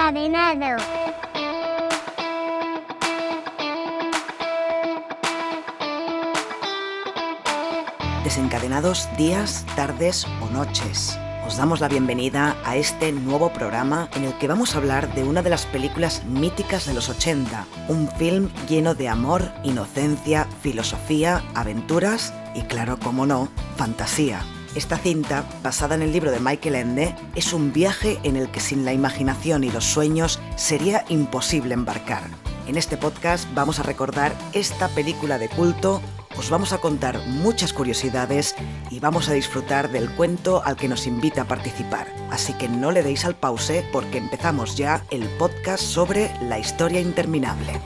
Desencadenado. Desencadenados días, tardes o noches. Os damos la bienvenida a este nuevo programa en el que vamos a hablar de una de las películas míticas de los 80, un film lleno de amor, inocencia, filosofía, aventuras y claro, como no, fantasía. Esta cinta, basada en el libro de Michael Ende, es un viaje en el que sin la imaginación y los sueños sería imposible embarcar. En este podcast vamos a recordar esta película de culto, os vamos a contar muchas curiosidades y vamos a disfrutar del cuento al que nos invita a participar. Así que no le deis al pause porque empezamos ya el podcast sobre la historia interminable.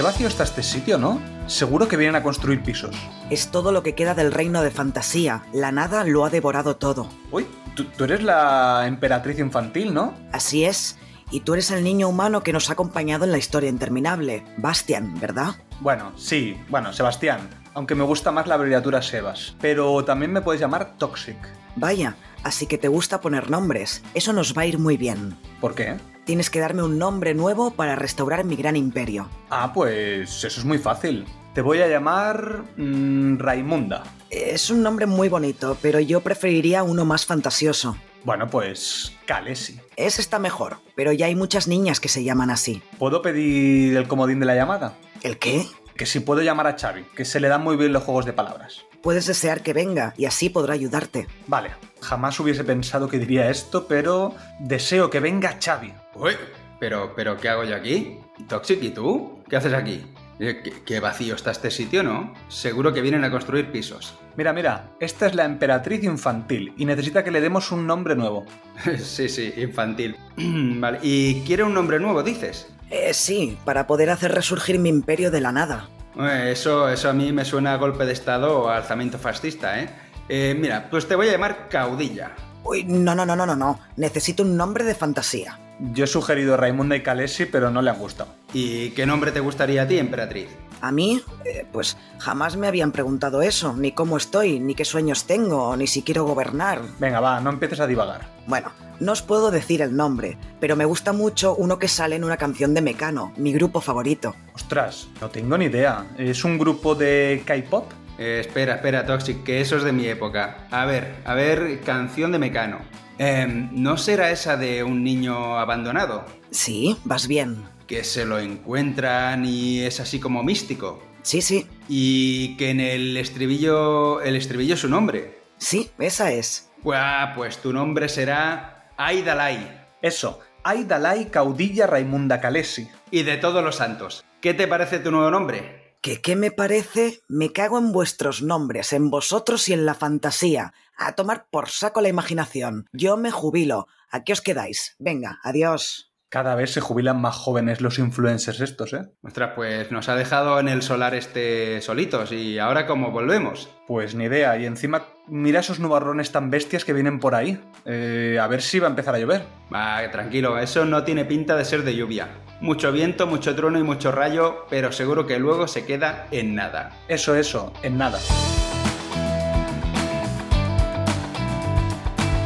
Qué vacío está este sitio, ¿no? Seguro que vienen a construir pisos. Es todo lo que queda del reino de fantasía. La nada lo ha devorado todo. Uy, tú, tú eres la emperatriz infantil, ¿no? Así es. Y tú eres el niño humano que nos ha acompañado en la historia interminable. Bastian, ¿verdad? Bueno, sí, bueno, Sebastián. Aunque me gusta más la abreviatura Sebas. Pero también me puedes llamar Toxic. Vaya, así que te gusta poner nombres. Eso nos va a ir muy bien. ¿Por qué? Tienes que darme un nombre nuevo para restaurar mi gran imperio. Ah, pues eso es muy fácil. Te voy a llamar... mm, Raimunda. Es un nombre muy bonito, pero yo preferiría uno más fantasioso. Bueno, pues Kalesi. Ese está mejor, pero ya hay muchas niñas que se llaman así. ¿Puedo pedir el comodín de la llamada? ¿El qué? Que si puedo llamar a Xavi, que se le dan muy bien los juegos de palabras. Puedes desear que venga y así podrá ayudarte. Vale, jamás hubiese pensado que diría esto, pero deseo que venga Xavi. Uy, pero, pero ¿qué hago yo aquí? Toxic, ¿y tú? ¿Qué haces aquí? Eh, ¿Qué, qué vacío está este sitio, ¿no? Seguro que vienen a construir pisos. Mira, mira, esta es la emperatriz infantil y necesita que le demos un nombre nuevo. sí, sí, infantil. vale, ¿y quiere un nombre nuevo, dices? Eh, sí, para poder hacer resurgir mi imperio de la nada. Eh, Eso, eso a mí me suena a golpe de estado o alzamiento fascista, ¿eh? Eh, Mira, pues te voy a llamar Caudilla. Uy, no, no, no, no, no, no. Necesito un nombre de fantasía. Yo he sugerido Raimunda y Kalesi, pero no le han gustado. ¿Y qué nombre te gustaría a ti, emperatriz? A mí, eh, pues jamás me habían preguntado eso, ni cómo estoy, ni qué sueños tengo, ni si quiero gobernar. Venga, va, no empieces a divagar. Bueno, no os puedo decir el nombre, pero me gusta mucho uno que sale en una canción de Mecano, mi grupo favorito. Ostras, no tengo ni idea. ¿Es un grupo de K-pop? Eh, espera, espera, Toxic, que eso es de mi época. A ver, a ver, canción de Mecano. Em, ¿No será esa de un niño abandonado? Sí, vas bien. Que se lo encuentran y es así como místico. Sí, sí, Y que en el estribillo. El estribillo es su nombre. sí, esa es. Pues tu nombre será Aidalai. Eso, Aidalai Caudilla Raimunda Kalesi. Y de todos los santos. ¿Qué te parece tu nuevo nombre? ¿Que qué me parece? Me cago en vuestros nombres, en vosotros y en la fantasía. A tomar por saco la imaginación. Yo me jubilo. ¿A qué os quedáis? Venga, adiós. Cada vez se jubilan más jóvenes los influencers estos, ¿eh? Ostras, pues nos ha dejado en el solar este solitos. ¿Y ahora cómo volvemos? Pues ni idea. Y encima, mira esos nubarrones tan bestias que vienen por ahí. Eh, a ver si va a empezar a llover. Va, tranquilo, eso no tiene pinta de ser de lluvia. Mucho viento, mucho trueno y mucho rayo, pero seguro que luego se queda en nada. Eso, eso, en nada.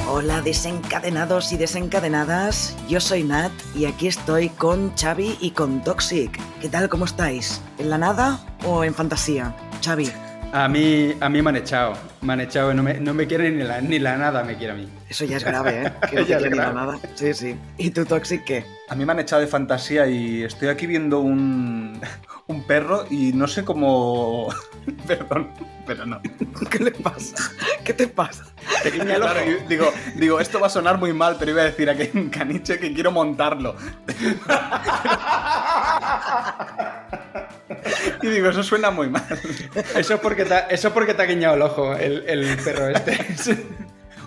Hola desencadenados y desencadenadas, yo soy Nat y aquí estoy con Xavi y con Toxic. ¿Qué tal? ¿Cómo estáis? ¿En la nada o en fantasía? Xavi, A mí, a mí me han echado, me han echado, no me, no me quiere ni la, ni la nada, me quiere a mí. eso ya es grave, ¿eh? Que no te quiera ni la nada. Sí, sí. ¿Y tú, Toxic, qué? A mí me han echado de fantasía y estoy aquí viendo un, un perro y no sé cómo... Perdón, pero no. ¿Qué le pasa? ¿Qué te pasa? Te. Claro, digo, digo, esto va a sonar muy mal, pero iba a decir hay un caniche que quiero montarlo. Y digo, eso suena muy mal. Eso es porque te, ha- eso es porque te ha guiñado el ojo el, el perro este.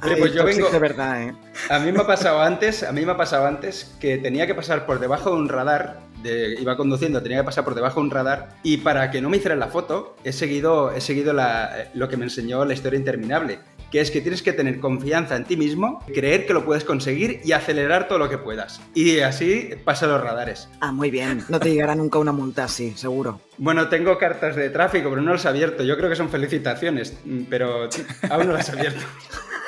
Oye, pues yo vengo... de verdad, ¿eh? A mí me ha pasado antes, a mí me ha pasado antes que tenía que pasar por debajo de un radar, de- iba conduciendo, tenía que pasar por debajo de un radar y para que no me hicieran la foto he seguido, he seguido lo que me enseñó la historia interminable, que es que tienes que tener confianza en ti mismo, creer que lo puedes conseguir y acelerar todo lo que puedas. Y así pasa los radares. Ah, muy bien. No te llegará nunca una multa así, seguro. Bueno, tengo cartas de tráfico, pero no las he abierto. Yo creo que son felicitaciones, mm, pero aún no las he abierto.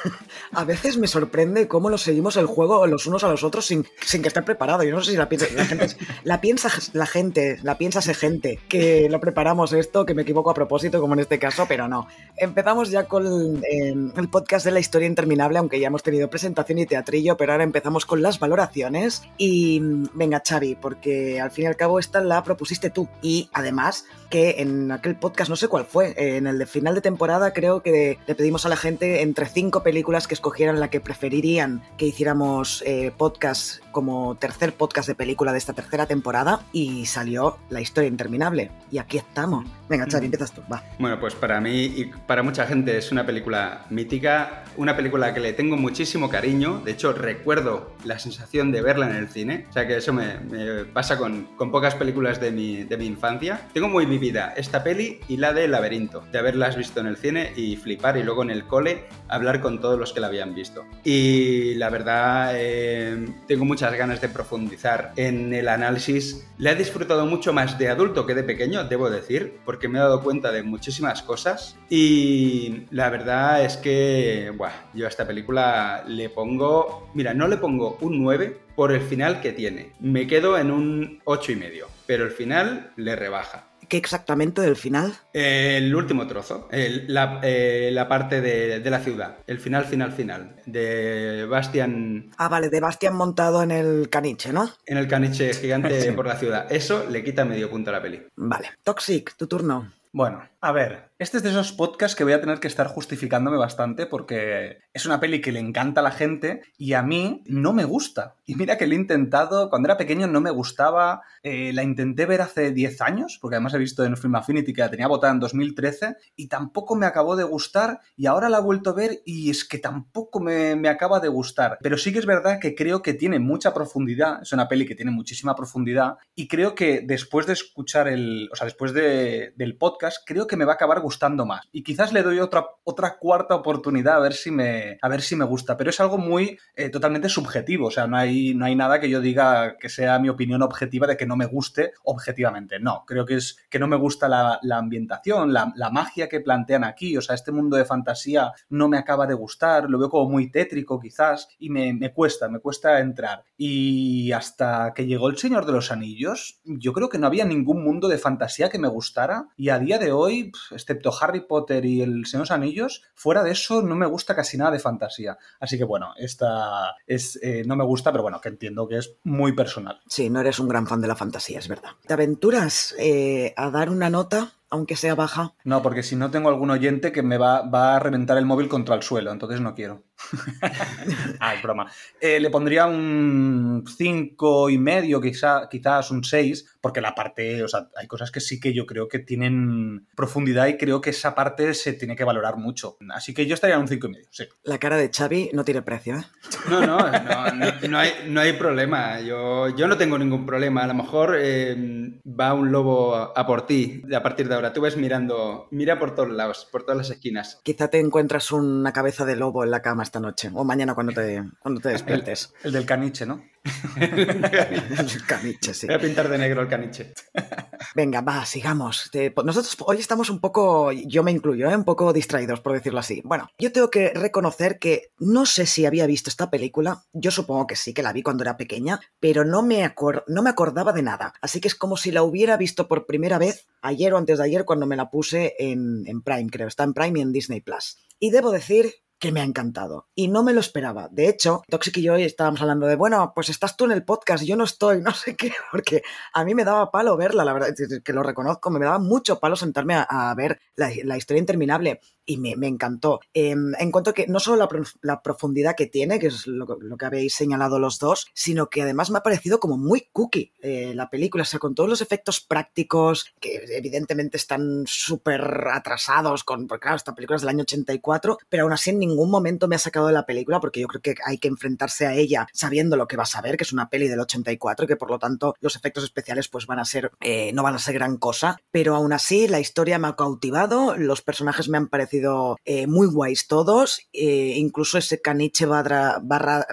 a veces me sorprende cómo nos seguimos el juego los unos a los otros sin, sin que esté preparado. Yo no sé si la, la, gente, la piensa la gente, la piensa esa gente, que lo preparamos esto, que me equivoco a propósito, como en este caso, pero no. Empezamos ya con eh, el podcast de la historia interminable, aunque ya hemos tenido presentación y teatrillo, pero ahora empezamos con las valoraciones. Y venga, Xavi, porque al fin y al cabo esta la propusiste tú. Y además más que en aquel podcast, no sé cuál fue, en el de final de temporada creo que le pedimos a la gente entre cinco películas que escogieran la que preferirían que hiciéramos eh, podcast como tercer podcast de película de esta tercera temporada y salió La historia interminable. Y aquí estamos. Venga, Xavi, empiezas tú, va. Bueno, pues para mí y para mucha gente es una película mítica, una película que le tengo muchísimo cariño. De hecho, recuerdo la sensación de verla en el cine. O sea que eso me, pasa con, con, pocas películas de mi, de mi infancia. Tengo muy vivida esta peli y la de Laberinto, de haberlas visto en el cine y flipar y luego en el cole hablar con todos los que la habían visto. Y la verdad, eh, tengo muchas ganas de profundizar en el análisis. La he disfrutado mucho más de adulto que de pequeño, debo decir, porque me he dado cuenta de muchísimas cosas. Y la verdad es que, buah, yo a esta película le pongo, mira, no le pongo un 9 por el final que tiene. Me quedo en un 8 y medio, pero el final le rebaja. ¿Qué exactamente del final? El último trozo, eh, la, parte de, la ciudad, el final, final, final, de Bastian... Ah, vale, de Bastian montado en el caniche, ¿no? En el caniche gigante por la ciudad. Eso le quita medio punto a la peli. Vale. Toxic, tu turno. Bueno, a ver, este es de esos podcasts que voy a tener que estar justificándome bastante porque es una peli que le encanta a la gente y a mí no me gusta. Y mira que lo he intentado, cuando era pequeño no me gustaba, eh, la intenté ver hace 10 años, porque además he visto en Film Affinity que la tenía votada en 2013 y tampoco me acabó de gustar y ahora la he vuelto a ver y es que tampoco me, me acaba de gustar. Pero sí que es verdad que creo que tiene mucha profundidad, es una peli que tiene muchísima profundidad y creo que después de escuchar el, o sea, después de, del podcast, creo que me va a acabar gustando más. Y quizás le doy otra, otra cuarta oportunidad a ver si me, a ver si me gusta. Pero es algo muy eh, totalmente subjetivo. O sea, no hay, no hay nada que yo diga que sea mi opinión objetiva de que no me guste objetivamente. No, creo que es que no me gusta la, ambientación, la, magia que plantean aquí. O sea, este mundo de fantasía no me acaba de gustar. Lo veo como muy tétrico quizás y me, me cuesta, me cuesta entrar. Y hasta que llegó El Señor de los Anillos, yo creo que no había ningún mundo de fantasía que me gustara. Y a día de hoy excepto Harry Potter y el Señor de los Anillos, fuera de eso no me gusta casi nada de fantasía. Así que bueno, esta es, eh, no me gusta, pero bueno, que entiendo que es muy personal. Sí, no eres un gran fan de la fantasía, es verdad. ¿Te aventuras eh, a dar una nota aunque sea baja. No, porque si no tengo algún oyente que me va, va a reventar el móvil contra el suelo, entonces no quiero. ah, es broma. Eh, le pondría un 5 y medio, quizá, quizás un 6, porque la parte, o sea, hay cosas que sí que yo creo que tienen profundidad y creo que esa parte se tiene que valorar mucho. Así que yo estaría en un 5 y medio, sí. La cara de Xavi no tiene precio, ¿eh? No, no, no, hay, no hay, problema. Yo, yo no tengo ningún problema. A lo mejor eh, va un lobo a por ti a partir de ahora. Tú ves mirando, mira por todos lados, por todas las esquinas. Quizá te encuentras una cabeza de lobo en la cama esta noche o mañana cuando te, cuando te despiertes. El, del caniche, ¿no? el caniche, sí. Voy a pintar de negro el caniche. Venga, va, sigamos. Nosotros hoy estamos un poco, yo me incluyo, ¿eh? un poco distraídos, por decirlo así. Bueno, yo tengo que reconocer que no sé si había visto esta película. Yo supongo que sí, que la vi cuando era pequeña, pero no me, no me acordaba de nada. Así que es como si la hubiera visto por primera vez ayer o antes de ayer cuando me la puse en, en Prime, creo. Está en Prime y en Disney Plus. Y debo decir que me ha encantado. Y no me lo esperaba. De hecho, Toxic y yo estábamos hablando de, bueno, pues estás tú en el podcast, yo no estoy, no sé qué, porque a mí me daba palo verla, la verdad, que lo reconozco, me daba mucho palo sentarme a, ver la, historia interminable y me, encantó. Em, en cuanto que no solo la, profundidad que tiene, que es lo, que habéis señalado los dos, sino que además me ha parecido como muy cookie eh, la película, o sea, con todos los efectos prácticos, que evidentemente están súper atrasados, con, porque claro, esta película es del año 84, pero aún así en ningún momento me ha sacado de la película, porque yo creo que hay que enfrentarse a ella sabiendo lo que vas a ver, que es una peli del 84, que por lo tanto los efectos especiales pues van a ser, eh, no van a ser gran cosa, pero aún así la historia me ha cautivado, los personajes me han parecido parecido eh, muy guays todos, eh, incluso ese caniche barra,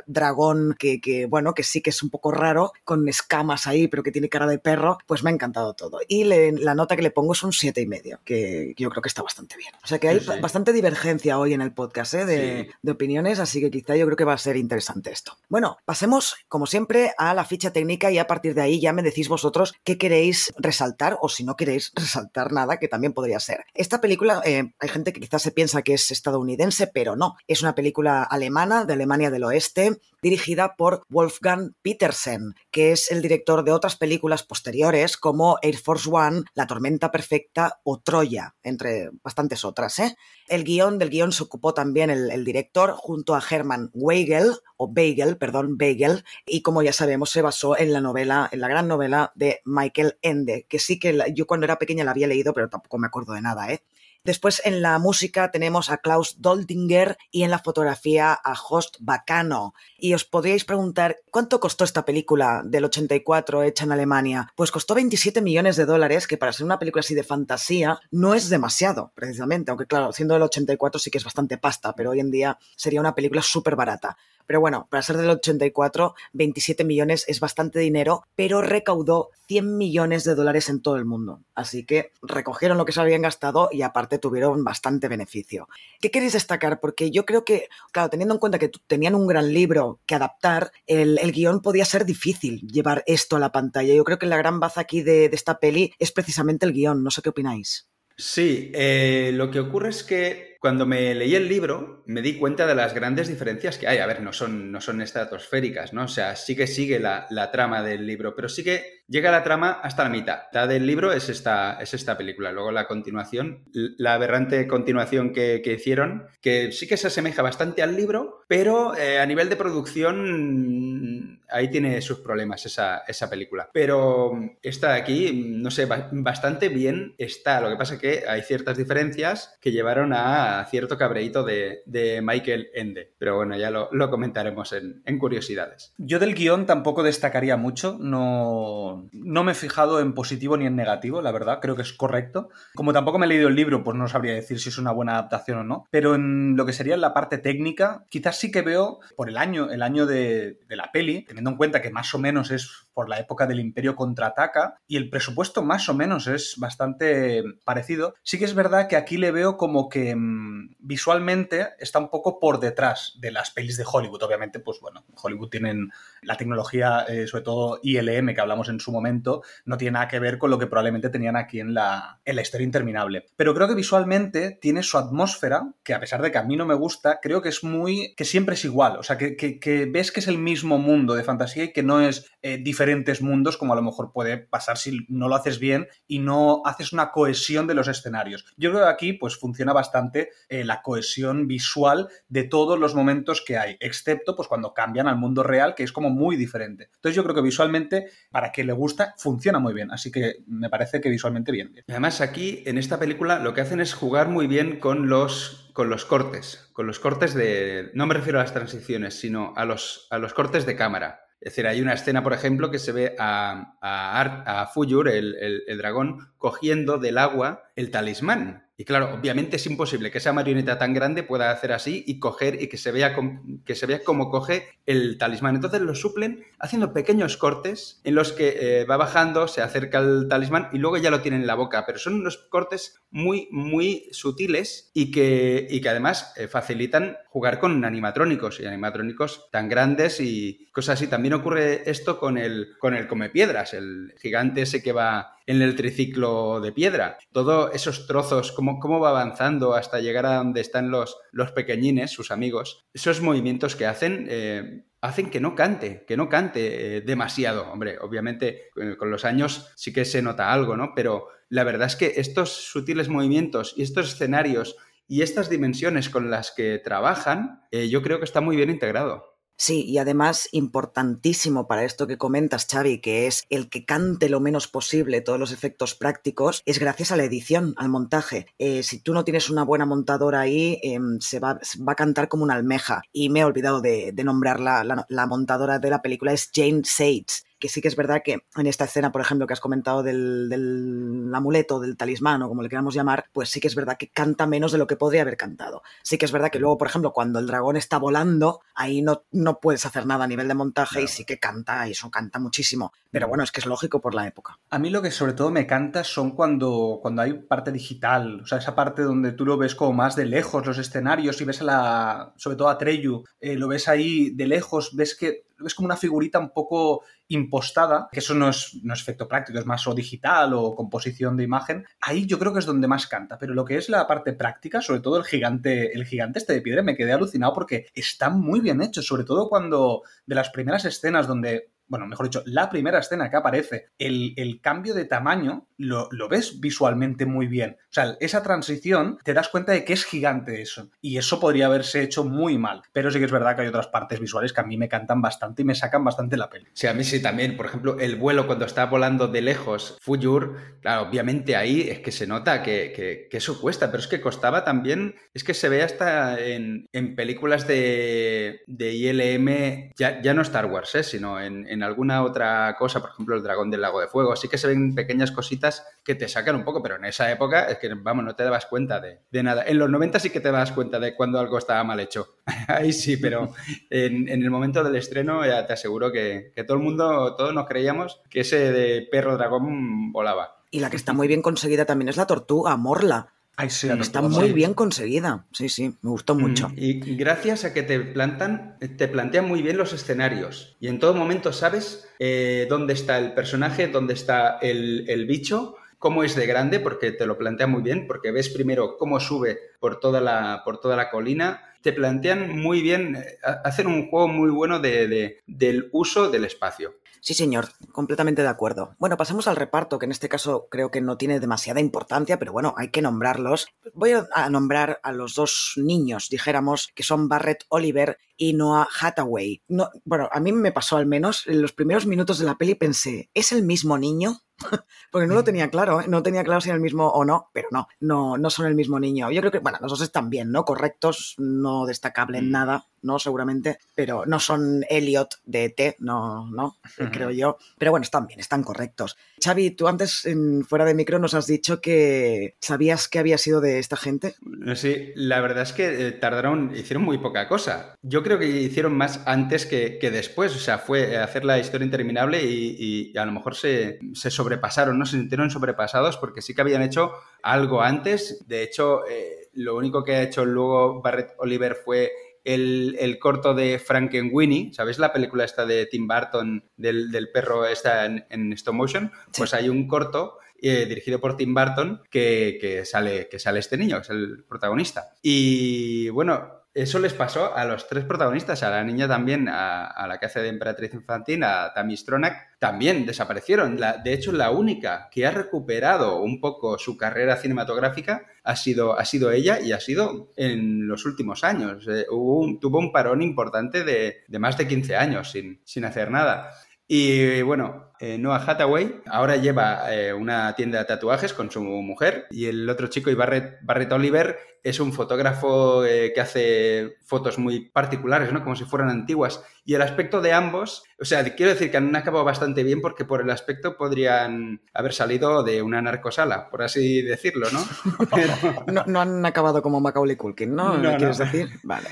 dragón que, que, bueno, que sí que es un poco raro, con escamas ahí, pero que tiene cara de perro, pues me ha encantado todo. Y la nota que le pongo es un siete y medio, que yo creo que está bastante bien. O sea que hay bastante divergencia hoy en el podcast ¿eh? de, de opiniones, así que quizá yo creo que va a ser interesante esto. Bueno, pasemos, como siempre, a la ficha técnica y a partir de ahí ya me decís vosotros qué queréis resaltar o si no queréis resaltar nada, que también podría ser. Esta película, eh, hay gente que se piensa que es estadounidense, pero no. Es una película alemana, de Alemania del Oeste, dirigida por Wolfgang Petersen, que es el director de otras películas posteriores como Air Force One, La Tormenta Perfecta o Troya, entre bastantes otras. ¿eh? El guion del guion se ocupó también el, director junto a Hermann Weigel, o Beigel, perdón, Beigel, y como ya sabemos se basó en la novela, en la gran novela de Michael Ende, que sí que yo cuando era pequeña la había leído, pero tampoco me acuerdo de nada, ¿eh? Después en la música tenemos a Klaus Doldinger y en la fotografía a Host Bacano. Y os podríais preguntar, ¿cuánto costó esta película del 84 hecha en Alemania? Pues costó 27 millones de dólares, que para ser una película así de fantasía no es demasiado, precisamente. Aunque claro, siendo del 84 sí que es bastante pasta, pero hoy en día sería una película súper barata. Pero bueno, para ser del 84, 27 millones es bastante dinero, pero recaudó 100 millones de dólares en todo el mundo. Así que recogieron lo que se habían gastado y aparte tuvieron bastante beneficio. ¿Qué queréis destacar? Porque yo creo que, claro, teniendo en cuenta que tenían un gran libro que adaptar, el, guion podía ser difícil llevar esto a la pantalla. Yo creo que la gran baza aquí de, de esta peli es precisamente el guion. No sé qué opináis. Sí, eh, lo que ocurre es que cuando me leí el libro me di cuenta de las grandes diferencias que hay. A ver, no son, no son estratosféricas, ¿no? O sea, sí que sigue la, la trama del libro, pero sí que llega la trama hasta la mitad. La del libro es esta, es esta película. Luego la continuación, la aberrante continuación que, hicieron, que sí que se asemeja bastante al libro, pero eh, a nivel de producción ahí tiene sus problemas esa, esa película. Pero esta de aquí, no sé, bastante bien está. Lo que pasa es que hay ciertas diferencias que llevaron a cierto cabreíto de, Michael Ende. Pero bueno, ya lo, comentaremos en, curiosidades. Yo del guion tampoco destacaría mucho. No no, me he fijado en positivo ni en negativo, la verdad, creo que es correcto. Como tampoco me he leído el libro, pues no sabría decir si es una buena adaptación o no. Pero en lo que sería la parte técnica, quizás sí que veo por el año, el año de la peli, teniendo en cuenta que más o menos es por la época del Imperio contraataca y el presupuesto más o menos es bastante parecido. Sí que es verdad que aquí le veo como que mm, visualmente está un poco por detrás de las pelis de Hollywood. Obviamente, pues bueno, Hollywood tienen la tecnología, eh, sobre todo ILM que hablamos en su momento, no tiene nada que ver con lo que probablemente tenían aquí en la, en la historia interminable. Pero creo que visualmente tiene su atmósfera, que a pesar de que a mí no me gusta, creo que es muy, que siempre es igual. O sea, que, ves que es el mismo mundo de fantasía y que no es eh, diferente diferentes mundos, como a lo mejor puede pasar si no lo haces bien y no haces una cohesión de los escenarios. Yo creo que aquí pues funciona bastante eh, la cohesión visual de todos los momentos que hay, excepto pues cuando cambian al mundo real, que es como muy diferente. Entonces yo creo que visualmente, para quien le gusta, funciona muy bien. Así que me parece que visualmente bien. Además aquí, en esta película, lo que hacen es jugar muy bien con los, con los cortes, con los cortes de... No me refiero a las transiciones, sino a los, a los cortes de cámara. Es decir, hay una escena, por ejemplo, que se ve a, a, a Fuyur, el, el, dragón, cogiendo del agua el talismán. Y claro, obviamente es imposible que esa marioneta tan grande pueda hacer así y coger y que se vea, que se vea cómo coge el talismán. Entonces lo suplen haciendo pequeños cortes en los que eh, va bajando, se acerca el talismán y luego ya lo tiene en la boca. Pero son unos cortes muy, muy sutiles y que, y que además eh, facilitan jugar con animatrónicos y animatrónicos tan grandes y cosas así. También ocurre esto con el, con el come piedras, el gigante ese que va en el triciclo de piedra. Todos esos trozos, cómo, cómo va avanzando hasta llegar a donde están los, los pequeñines, sus amigos, esos movimientos que hacen... Eh, hacen que no cante, que no cante eh, demasiado. Hombre, obviamente eh, con los años sí que se nota algo, ¿no? Pero la verdad es que estos sutiles movimientos y estos escenarios y estas dimensiones con las que trabajan, yo creo que está muy bien integrado. Sí, y además importantísimo para esto que comentas, Xavi, que es el que cante lo menos posible todos los efectos prácticos, es gracias a la edición, al montaje. Eh, si tú no tienes una buena montadora ahí, em, se, va, va, a cantar como una almeja. Y me he olvidado de, de nombrar la, la, la, montadora de la película, es Jane Sage, que sí que es verdad que en esta escena, por ejemplo, que has comentado del, del amuleto, del talismán o como le queramos llamar, pues sí que es verdad que canta menos de lo que podría haber cantado. Sí que es verdad que luego, por ejemplo, cuando el dragón está volando, ahí no, no puedes hacer nada a nivel de montaje y sí que canta, y eso canta muchísimo. Pero bueno, es que es lógico por la época. A mí lo que sobre todo me canta son cuando, cuando hay parte digital, o sea, esa parte donde tú lo ves como más de lejos, los escenarios, y ves a la, sobre todo a Treyu, eh, lo ves ahí de lejos, ves que ves como una figurita un poco impostada, que eso no es, no es efecto práctico, es más o digital o composición de imagen, ahí yo creo que es donde más canta. Pero lo que es la parte práctica, sobre todo el gigante, el gigante este de piedra, me quedé alucinado porque está muy bien hecho, sobre todo cuando de las primeras escenas donde bueno, mejor dicho, la primera escena que aparece, el, el cambio de tamaño lo, lo, ves visualmente muy bien. O sea, esa transición te das cuenta de que es gigante eso. Y eso podría haberse hecho muy mal. Pero sí que es verdad que hay otras partes visuales que a mí me cantan bastante y me sacan bastante la peli. Sí, a mí sí también. Por ejemplo, el vuelo cuando está volando de lejos, Fuyur, claro, obviamente ahí es que se nota que, que, eso cuesta, pero es que costaba también, es que se ve hasta en, en películas de, de ILM, ya, ya no Star Wars, ¿eh? sino en alguna otra cosa, por ejemplo, el dragón del lago de fuego. Así que se ven pequeñas cositas que te sacan un poco, pero en esa época es que, vamos, no te dabas cuenta de, de nada. En los 90 sí que te das cuenta de cuando algo estaba mal hecho. Ahí sí, pero en, en, el momento del estreno ya te aseguro que, que todo el mundo, todos nos creíamos que ese de perro dragón volaba. Y la que está muy bien conseguida también es la tortuga, Morla. Ay, sí, está muy bien conseguida. Sí, sí, me gustó mucho. Y gracias a que te plantan, te plantean muy bien los escenarios. Y en todo momento sabes eh, dónde está el personaje, dónde está el, el, bicho, cómo es de grande, porque te lo plantean muy bien, porque ves primero cómo sube por toda la, por toda la colina. Te plantean muy bien, eh, hacen un juego muy bueno de, de, del uso del espacio. Sí, señor, completamente de acuerdo. Bueno, pasamos al reparto, que en este caso creo que no tiene demasiada importancia, pero bueno, hay que nombrarlos. Voy a nombrar a los dos niños, dijéramos, que son Barrett Oliver y Noah Hathaway. No, bueno, a mí me pasó al menos, en los primeros minutos de la peli pensé, ¿es el mismo niño? Porque no lo tenía claro, ¿eh? no tenía claro si era el mismo o no, pero no, no, no son el mismo niño. Yo creo que, bueno, los dos están bien, ¿no? Correctos, no destacable en nada, ¿no? Seguramente, pero no son Elliot de ET, no, no, creo yo. Pero bueno, están bien, están correctos. Xavi, tú antes, en, fuera de micro, nos has dicho que sabías que había sido de esta gente. Sí, la verdad es que eh, tardaron, hicieron muy poca cosa. Yo creo que hicieron más antes que, que después, o sea, fue hacer la historia interminable y, y a lo mejor se, se sobrepasaron, ¿no? Se sintieron sobrepasados porque sí que habían hecho algo antes. De hecho, eh, lo único que ha hecho luego Barrett Oliver fue el, el, corto de Frankenweenie, ¿sabéis la película esta de Tim Burton del, del perro esta en, en, stop motion? Pues hay un corto eh, dirigido por Tim Burton que, que, sale, que sale este niño, que es el protagonista. Y bueno, eso les pasó a los tres protagonistas, a la niña también, a, la que de emperatriz infantil, a Tammy Stronach, también desaparecieron. De hecho, la única que ha recuperado un poco su carrera cinematográfica ha sido, ha sido ella y ha sido en los últimos años. Eh, tuvo un parón importante de, de, más de 15 años sin, sin hacer nada. Y bueno, eh, Noah Hathaway ahora lleva eh, una tienda de tatuajes con su mujer y el otro chico, y Barrett, Barrett Oliver, es un fotógrafo eh, que hace fotos muy particulares, ¿no? Como si fueran antiguas. Y el aspecto de ambos, o sea, quiero decir que han acabado bastante bien porque por el aspecto podrían haber salido de una narcosala, por así decirlo, ¿no? Pero... no, no, han acabado como Macaulay Culkin, ¿no? no ¿Quieres no. decir? Vale.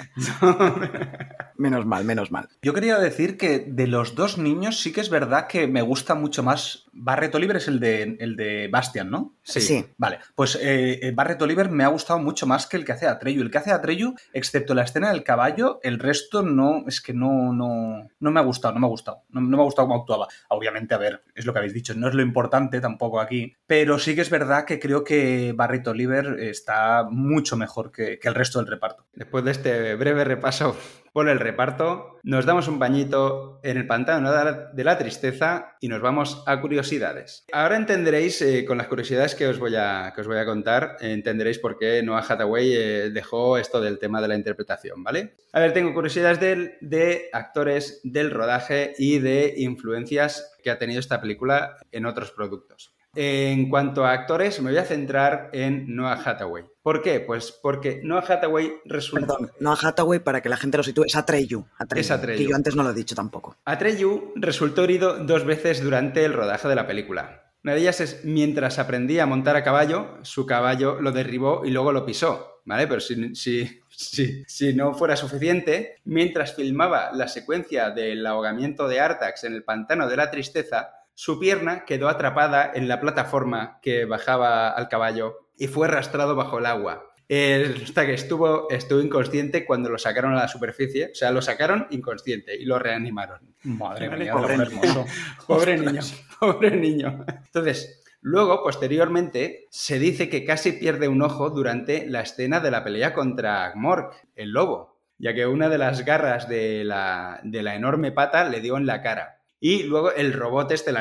menos mal, menos mal. Yo quería decir que de los dos niños sí que es verdad que me gusta mucho más. Barrett Oliver es el de, el de Bastian, ¿no? Sí. sí. Vale, pues eh, Barrett Oliver me ha gustado mucho más que el que hace Atreyu. El que hace Atreyu, excepto la escena del caballo, el resto no, es que no, no, no me ha gustado, no me ha gustado. No, no me ha gustado cómo actuaba. Obviamente, a ver, es lo que habéis dicho, no es lo importante tampoco aquí, pero sí que es verdad que creo que Barrett Oliver está mucho mejor que, que el resto del reparto. Después de este breve repaso por el reparto, nos damos un bañito en el pantano de la tristeza y nos vamos a curiosidades. Ahora entenderéis, eh, con las curiosidades que os voy a, que os voy a contar, entenderéis por qué Noah Hathaway eh, dejó esto del tema de la interpretación, ¿vale? A ver, tengo curiosidades de, de actores, del rodaje y de influencias que ha tenido esta película en otros productos. En cuanto a actores, me voy a centrar en Noah Hathaway. ¿Por qué? Pues porque Noah Hathaway resulta... Perdón, Noah Hathaway, para que la gente lo sitúe, es Atreyu. Atreyu Es Atreyu. Que yo antes no lo he dicho tampoco. Atreyu resultó herido dos veces durante el rodaje de la película. Una de ellas es mientras aprendía a montar a caballo, su caballo lo derribó y luego lo pisó, ¿vale? Pero si, si, si, si no fuera suficiente, mientras filmaba la secuencia del ahogamiento de Artax en el pantano de la tristeza, su pierna quedó atrapada en la plataforma que bajaba al caballo y fue arrastrado bajo el agua. Eh, hasta que estuvo, estuvo inconsciente cuando lo sacaron a la superficie. O sea, lo sacaron inconsciente y lo reanimaron. Madre mía, pobre lo hermoso. Pobre niño, pobre niño. Entonces, luego, posteriormente, se dice que casi pierde un ojo durante la escena de la pelea contra Mork, el lobo, ya que una de las garras de la, de la enorme pata le dio en la cara. Y luego el robot este, el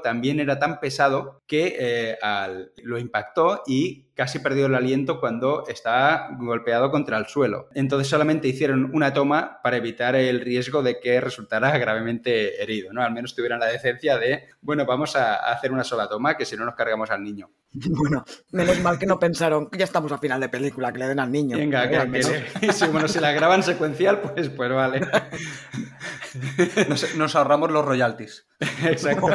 también era tan pesado que eh, al- lo impactó y casi perdió el aliento cuando estaba golpeado contra el suelo. Entonces solamente hicieron una toma para evitar el riesgo de que resultara gravemente herido, ¿no? Al menos tuvieran la decencia de, bueno, vamos a hacer una sola toma, que si no nos cargamos al niño. Bueno, menos mal que no pensaron, ya estamos a final de película, que le den al niño. Venga, que, al menos. que- sí, bueno, si la graban secuencial, pues, pues vale. Nos, nos ahorramos los royalties. Exacto.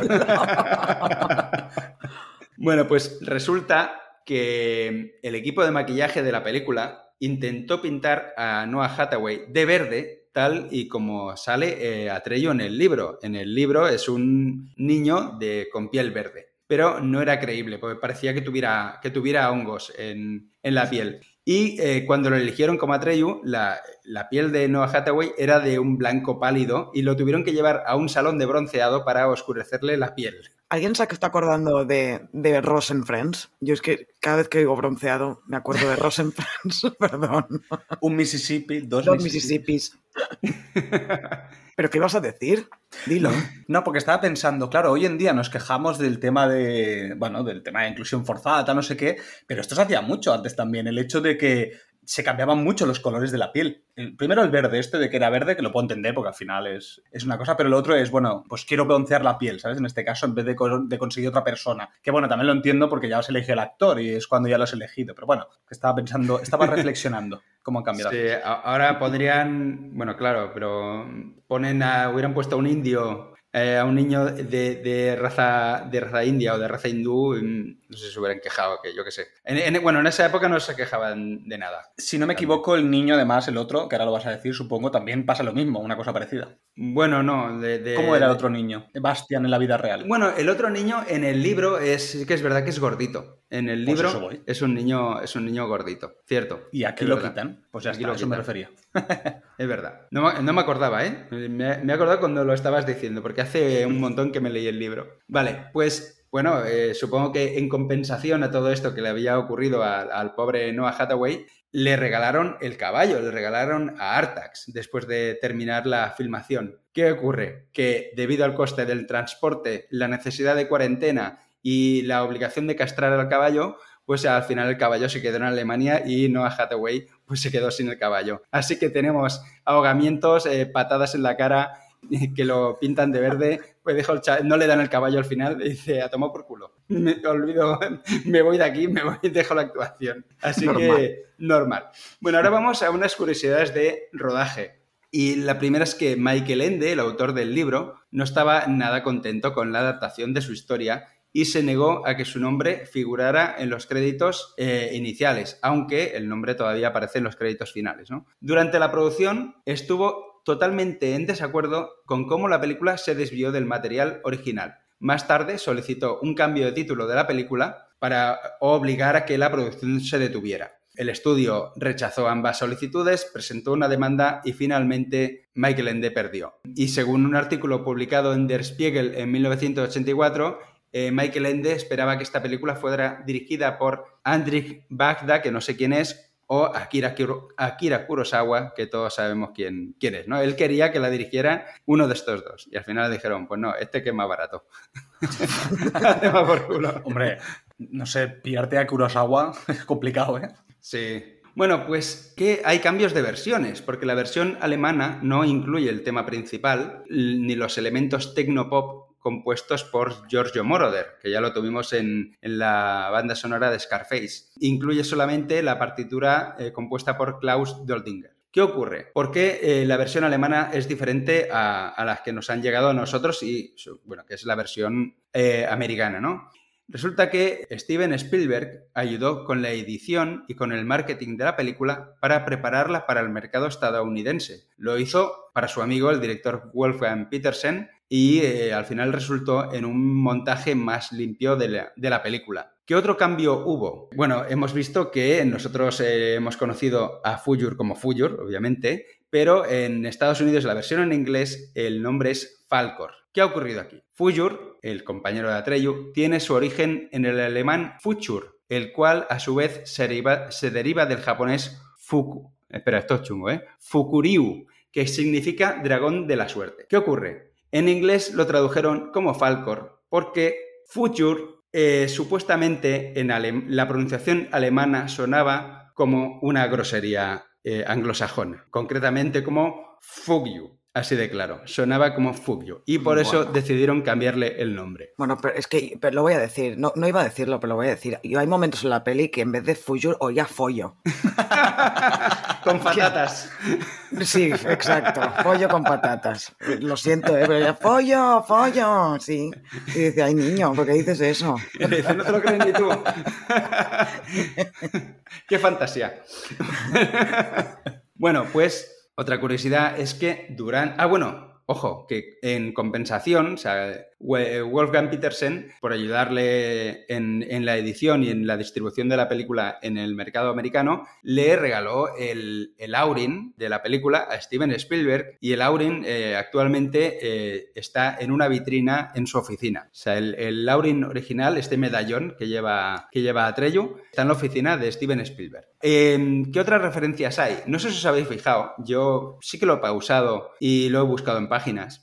bueno, pues resulta que el equipo de maquillaje de la película intentó pintar a Noah Hathaway de verde, tal y como sale eh, Atreyu en el libro. En el libro es un niño de, con piel verde. Pero no era creíble, porque parecía que tuviera, que tuviera hongos en, en la piel. Y eh, cuando lo eligieron como Atreyu, la, la piel de Noah Hathaway era de un blanco pálido y lo tuvieron que llevar a un salón de bronceado para oscurecerle la piel. ¿Alguien se está acordando de, de Ross and Friends? Yo es que cada vez que digo bronceado me acuerdo de Ross and Friends, perdón. Un Mississippi, dos, Dos Mississippi. Mississippis. ¿Pero qué ibas a decir? Dilo. No, porque estaba pensando, claro, hoy en día nos quejamos del tema de, bueno, del tema de inclusión forzada, tal, no sé qué, pero esto se hacía mucho antes también, el hecho de que se cambiaban mucho los colores de la piel. El- primero el verde, este de que era verde, que lo puedo entender porque al final es, es una cosa, pero el otro es, bueno, pues quiero broncear la piel, ¿sabes? En este caso, en vez de, co- de conseguir otra persona. Que bueno, también lo entiendo porque ya os elige el actor y es cuando ya lo has elegido, pero bueno, estaba pensando, estaba reflexionando cómo han cambiado. Sí, ahora podrían, bueno, claro, pero ponen a, hubieran puesto a un indio, eh, a un niño de, de raza, de raza india o de raza hindú, mm, no sé si se hubieran quejado, que yo qué sé. En- en- bueno, en esa época no se quejaban de nada. Si no me equivoco, el niño, además, el otro, que ahora lo vas a decir, supongo, también pasa lo mismo, una cosa parecida. Bueno, no, de... de- ¿Cómo era el otro niño? Bastian en la vida real. Bueno, el otro niño en el libro es que es verdad que es gordito. En el Pues libro eso es un niño es un niño gordito, cierto. Y aquí lo verdad. quitan. Pues ya Aquí está, lo a eso me quitan. refería. Es verdad. No, me- no me acordaba, ¿eh? Me, me he acordado cuando lo estabas diciendo, porque hace un montón que me leí el libro. Vale, pues bueno, eh, supongo que en compensación a todo esto que le había ocurrido a- al pobre Noah Hathaway, le regalaron el caballo, le regalaron a Artax después de terminar la filmación. ¿Qué ocurre? Que debido al coste del transporte, la necesidad de cuarentena y la obligación de castrar al caballo, pues al final el caballo se quedó en Alemania y Noah Hathaway pues se quedó sin el caballo. Así que tenemos ahogamientos, eh, patadas en la cara, que lo pintan de verde, pues el no le dan el caballo al final, y dice, a tomar por culo. Me olvido, me voy de aquí, me voy y dejo la actuación. Así que normal. Bueno, ahora vamos a unas curiosidades de rodaje. Y la primera es que Michael Ende, el autor del libro, no estaba nada contento con la adaptación de su historia y se negó a que su nombre figurara en los créditos eh, iniciales, aunque el nombre todavía aparece en los créditos finales. Durante la producción estuvo totalmente en desacuerdo con cómo la película se desvió del material original. Más tarde solicitó un cambio de título de la película para obligar a que la producción se detuviera. El estudio rechazó ambas solicitudes, presentó una demanda y finalmente Michael Ende perdió. Y según un artículo publicado en Der Spiegel en 1984, eh, Michael Ende esperaba que esta película fuera dirigida por Andrzej Bagda, que no sé quién es, o Akira, Kuro- Akira Kurosawa, que todos sabemos quién, quién es, ¿no? Él quería que la dirigiera uno de estos dos. Y al final le dijeron, pues no, este que es más barato. Toma por culo. Hombre, no sé, pillarte a Kurosawa es complicado, ¿eh? Sí. Bueno, pues que hay cambios de versiones, porque la versión alemana no incluye el tema principal ni los elementos tecnopop compuestos por Giorgio Moroder, que ya lo tuvimos en, la banda sonora de Scarface. Incluye solamente la partitura eh, compuesta por Klaus Doldinger. ¿Qué ocurre? ¿Por qué eh, la versión alemana es diferente a, las que nos han llegado a nosotros y, bueno, que es la versión eh, americana, ¿no? Resulta que Steven Spielberg ayudó con la edición y con el marketing de la película para prepararla para el mercado estadounidense. Lo hizo para su amigo, el director Wolfgang Petersen, y eh, al final resultó en un montaje más limpio de la, película. ¿Qué otro cambio hubo? Bueno, hemos visto que nosotros eh, hemos conocido a Fujur como Fujur, obviamente, pero en Estados Unidos la versión en inglés el nombre es Falcor. ¿Qué ha ocurrido aquí? Fujur, el compañero de Atreyu, tiene su origen en el alemán Fuchur, el cual a su vez se deriva, del japonés Fuku. Espera, esto es chungo, ¿eh? Fukuriu, que significa dragón de la suerte. ¿Qué ocurre? En inglés lo tradujeron como Falcor, porque Fuchur eh, supuestamente en la pronunciación alemana sonaba como una grosería eh, anglosajona, concretamente como Fugyu. Así de claro, sonaba como Fubio y por eso decidieron cambiarle el nombre. Bueno, pero es que pero lo voy a decir, no, no iba a decirlo, pero lo voy a decir. Yo hay momentos en la peli que en vez de Fuyur oía Follo. con patatas. Sí, exacto, pollo con patatas. Lo siento, ¿eh? pero pollo, pollo, sí. Y dice, ay niño, ¿por qué dices eso? dice, no te lo crees ni tú. qué fantasía. bueno, pues otra curiosidad es que durante... Ah, bueno, ojo, que en compensación, o sea, Wolfgang Petersen, por ayudarle en, la edición y en la distribución de la película en el mercado americano, le regaló el, Aurin de la película a Steven Spielberg y el Aurin eh, actualmente eh, está en una vitrina en su oficina. O sea, el, el Aurin original, este medallón que lleva, que lleva a Treyu, está en la oficina de Steven Spielberg. Em, ¿Qué otras referencias hay? No sé si os habéis fijado, yo sí que lo he pausado y lo he buscado en páginas.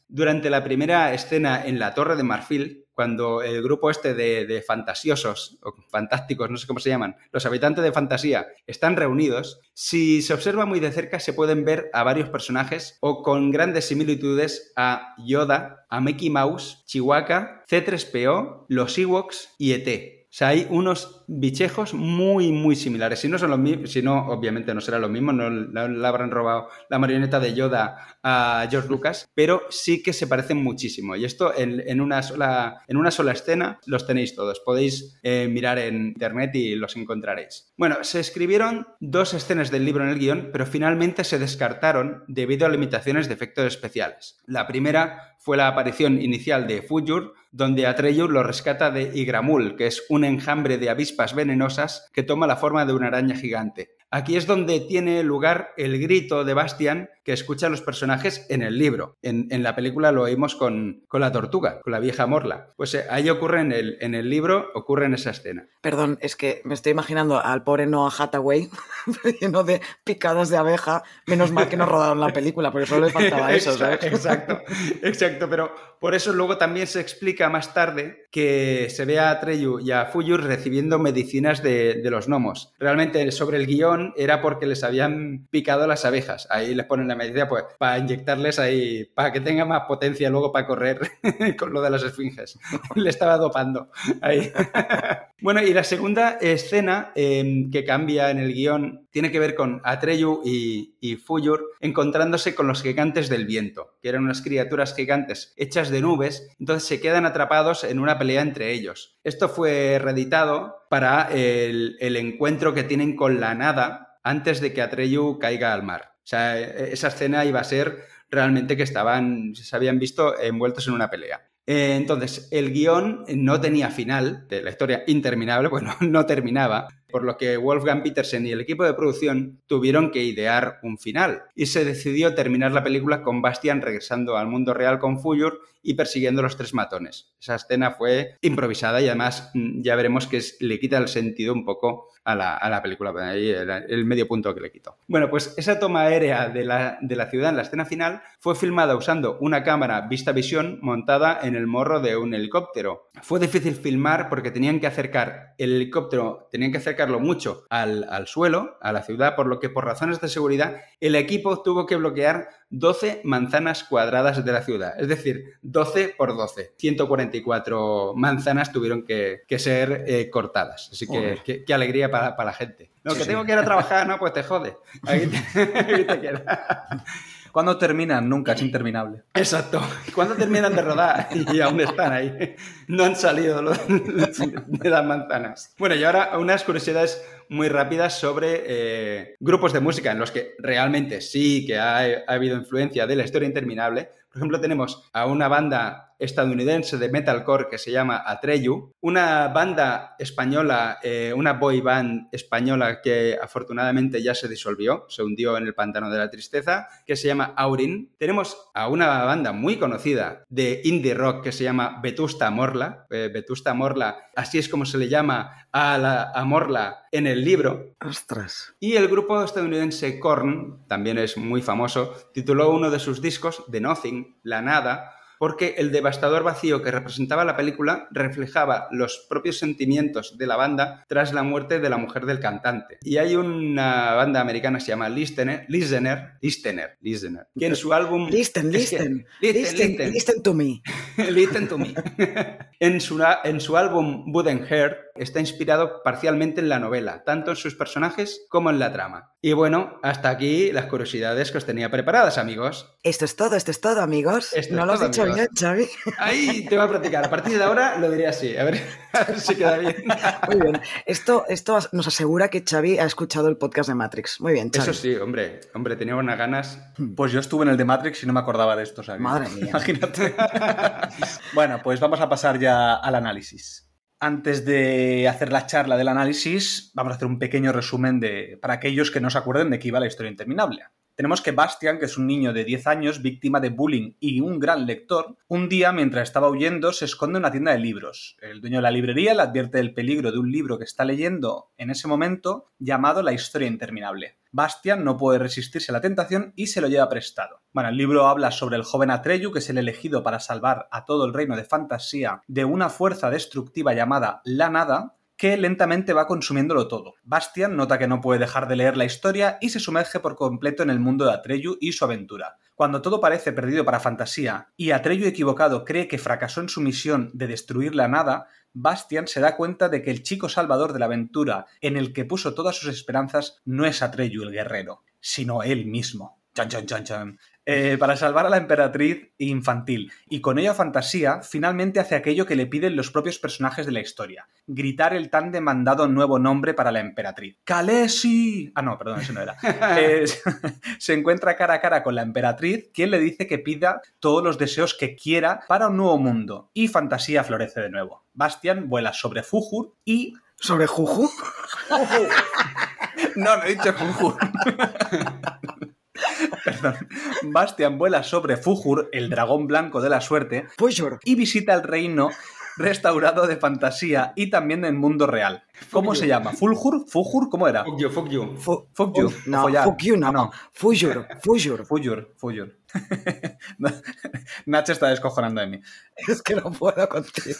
Durante la primera escena en la torre, de Marfil, cuando el grupo este de, fantasiosos, o fantásticos, no sé cómo se llaman, los habitantes de fantasía, están reunidos, si se observa muy de cerca se pueden ver a varios personajes o con grandes similitudes a Yoda, a Mickey Mouse, Chihuahua, C3PO, los Ewoks y ET. Sea, hay unos bichejos muy, muy similares. Si no son los mismos, si no, obviamente no será lo mismo, no le habrán robado la marioneta de Yoda a George Lucas, pero sí que se parecen muchísimo. Y esto en, una, sola, en una sola escena los tenéis todos. Podéis eh, mirar en internet y los encontraréis. Bueno, se escribieron dos escenas del libro en el guion, pero finalmente se descartaron debido a limitaciones de efectos especiales. La primera fue la aparición inicial de Fujur, donde Atreyu lo rescata de Igramul, que es un enjambre de avispas venenosas que toma la forma de una araña gigante. Aquí es donde tiene lugar el grito de Bastian que escuchan los personajes en el libro. En, la película lo oímos con, con, la tortuga, con la vieja Morla. Pues eh, ahí ocurre en el, en el libro, ocurre en esa escena. Perdón, es que me estoy imaginando al pobre Noah Hathaway lleno de picadas de abeja. Menos mal que no rodaron la película, porque solo le faltaba eso, ¿sabes? Exacto, exacto. Pero por eso luego también se explica más tarde que se ve a Treyu y a Fuyur recibiendo medicinas de, de los gnomos. Realmente sobre el guion era porque les habían picado las abejas. Ahí les ponen la medicina pues para inyectarles ahí, para que tenga más potencia luego para correr con lo de las esfinges. Le estaba dopando ahí. bueno, y la segunda escena em, que cambia en el guion tiene que ver con Atreyu y, Fuyur encontrándose con los gigantes del viento, que eran unas criaturas gigantes hechas de nubes, entonces se quedan atrapados en una pelea entre ellos. Esto fue reeditado para el, el encuentro que tienen con la nada antes de que Atreyu caiga al mar. O sea, e, esa escena iba a ser realmente que estaban, se habían visto envueltos en una pelea. Eh, entonces, el guion no tenía final, de la historia interminable, bueno, no terminaba, por lo que Wolfgang Petersen y el equipo de producción tuvieron que idear un final, y se decidió terminar la película con Bastian regresando al mundo real con Fuyur y persiguiendo a los tres matones. Esa escena fue improvisada y además mm, ya veremos que le quita el sentido un poco a la, película, ahí el, medio punto que le quitó. Bueno, pues esa toma aérea de la, de la ciudad en la escena final fue filmada usando una cámara vista visión montada en el morro de un helicóptero. Fue difícil filmar porque tenían que acercar el helicóptero, tenían que acercar acercarlo mucho al, al suelo, a la ciudad, por lo que por razones de seguridad el equipo tuvo que bloquear 12 manzanas cuadradas de la ciudad, es decir, 12 por 12. 144 manzanas tuvieron que, que ser eh, cortadas. Así que qué, qué alegría para, para, la gente. No, Sí, que sí. tengo que ir a trabajar, no, pues te jode. Ahí te, ahí te quedas. ¿Cuándo terminan? Nunca, es interminable. Exacto. ¿Cuándo terminan de rodar? Y aún están ahí. No han salido los- de las manzanas. Bueno, y ahora unas curiosidades muy rápidas sobre eh, grupos de música en los que realmente sí que ha, ha habido influencia de la historia interminable. Por ejemplo, tenemos a una banda estadounidense de metalcore que se llama Atreyu, una banda española, eh, una boy band española que afortunadamente ya se disolvió, se hundió en el pantano de la tristeza, que se llama Aurin. Tenemos a una banda muy conocida de indie rock que se llama Vetusta Morla. Eh, Vetusta Morla, así es como se le llama a, la, a Morla en el libro. Ostras. Y el grupo estadounidense Korn, también es muy famoso, tituló uno de sus discos The Nothing, La Nada, porque el devastador vacío que representaba la película reflejaba los propios sentimientos de la banda tras la muerte de la mujer del cantante. Y hay una banda americana que se llama Listener, Listener, Listener, Listener, que en su álbum... Listen, que- listen. listen, Listen, listen. listen to me. Listen to me. en, su, en su álbum Wooden Heart está inspirado parcialmente en la novela, tanto en sus personajes como en la trama. Y bueno, hasta aquí las curiosidades que os tenía preparadas, amigos. Esto es todo, esto es todo, amigos. Esto no lo has todo, dicho amigos. bien, Xavi. Ahí te voy a practicar. A partir de ahora lo diré así. A ver, a ver si queda bien. Muy bien. Esto, esto nos asegura que Xavi ha escuchado el podcast de Matrix. Muy bien, Xavi. Eso sí, hombre. Hombre, tenía unas ganas. Pues yo estuve en el de Matrix y no me acordaba de esto, ¿sabes? Madre mía. Imagínate. bueno, pues vamos a pasar ya al análisis. Antes de hacer la charla del análisis, vamos a hacer un pequeño resumen de, para aquellos que no se acuerden de qué iba la historia interminable. Tenemos que Bastian, que es un niño de 10 años, víctima de bullying y un gran lector, un día, mientras estaba huyendo, se esconde en una tienda de libros. El dueño de la librería le advierte del peligro de un libro que está leyendo en ese momento, llamado La historia interminable. Bastian no puede resistirse a la tentación y se lo lleva prestado. Bueno, el libro habla sobre el joven Atreyu, que es el elegido para salvar a todo el reino de fantasía de una fuerza destructiva llamada La Nada, que lentamente va consumiéndolo todo. Bastian nota que no puede dejar de leer la historia y se sumerge por completo en el mundo de Atreyu y su aventura. Cuando todo parece perdido para fantasía y Atreyu equivocado cree que fracasó en su misión de destruir la nada, Bastian se da cuenta de que el chico salvador de la aventura en el que puso todas sus esperanzas no es Atreyu el guerrero, sino él mismo. Chan, chan, chan. Eh, para salvar a la emperatriz infantil y con ello fantasía, finalmente hace aquello que le piden los propios personajes de la historia: gritar el tan demandado nuevo nombre para la emperatriz. ¡Kalesi! Ah, no, perdón, ese no era. Eh, se encuentra cara a cara con la emperatriz, quien le dice que pida todos los deseos que quiera para un nuevo mundo, y fantasía florece de nuevo. Bastian vuela sobre Fujur y. ¿Sobre Juju? No, no he dicho Fujur. Perdón. Bastian vuela sobre Fujur, el dragón blanco de la suerte, Pujur. y visita el reino restaurado de fantasía y también del mundo real. ¿Cómo se llama? ¿Fulgur? ¿Fujur? ¿Cómo era? Fuck you, fuck you. Fu- Fuck you. no, follar. fuck you no. Ah, no. Fujur, Fujur. Fujur, Fujur. Nacho está descojonando de mí. Es que no puedo contigo.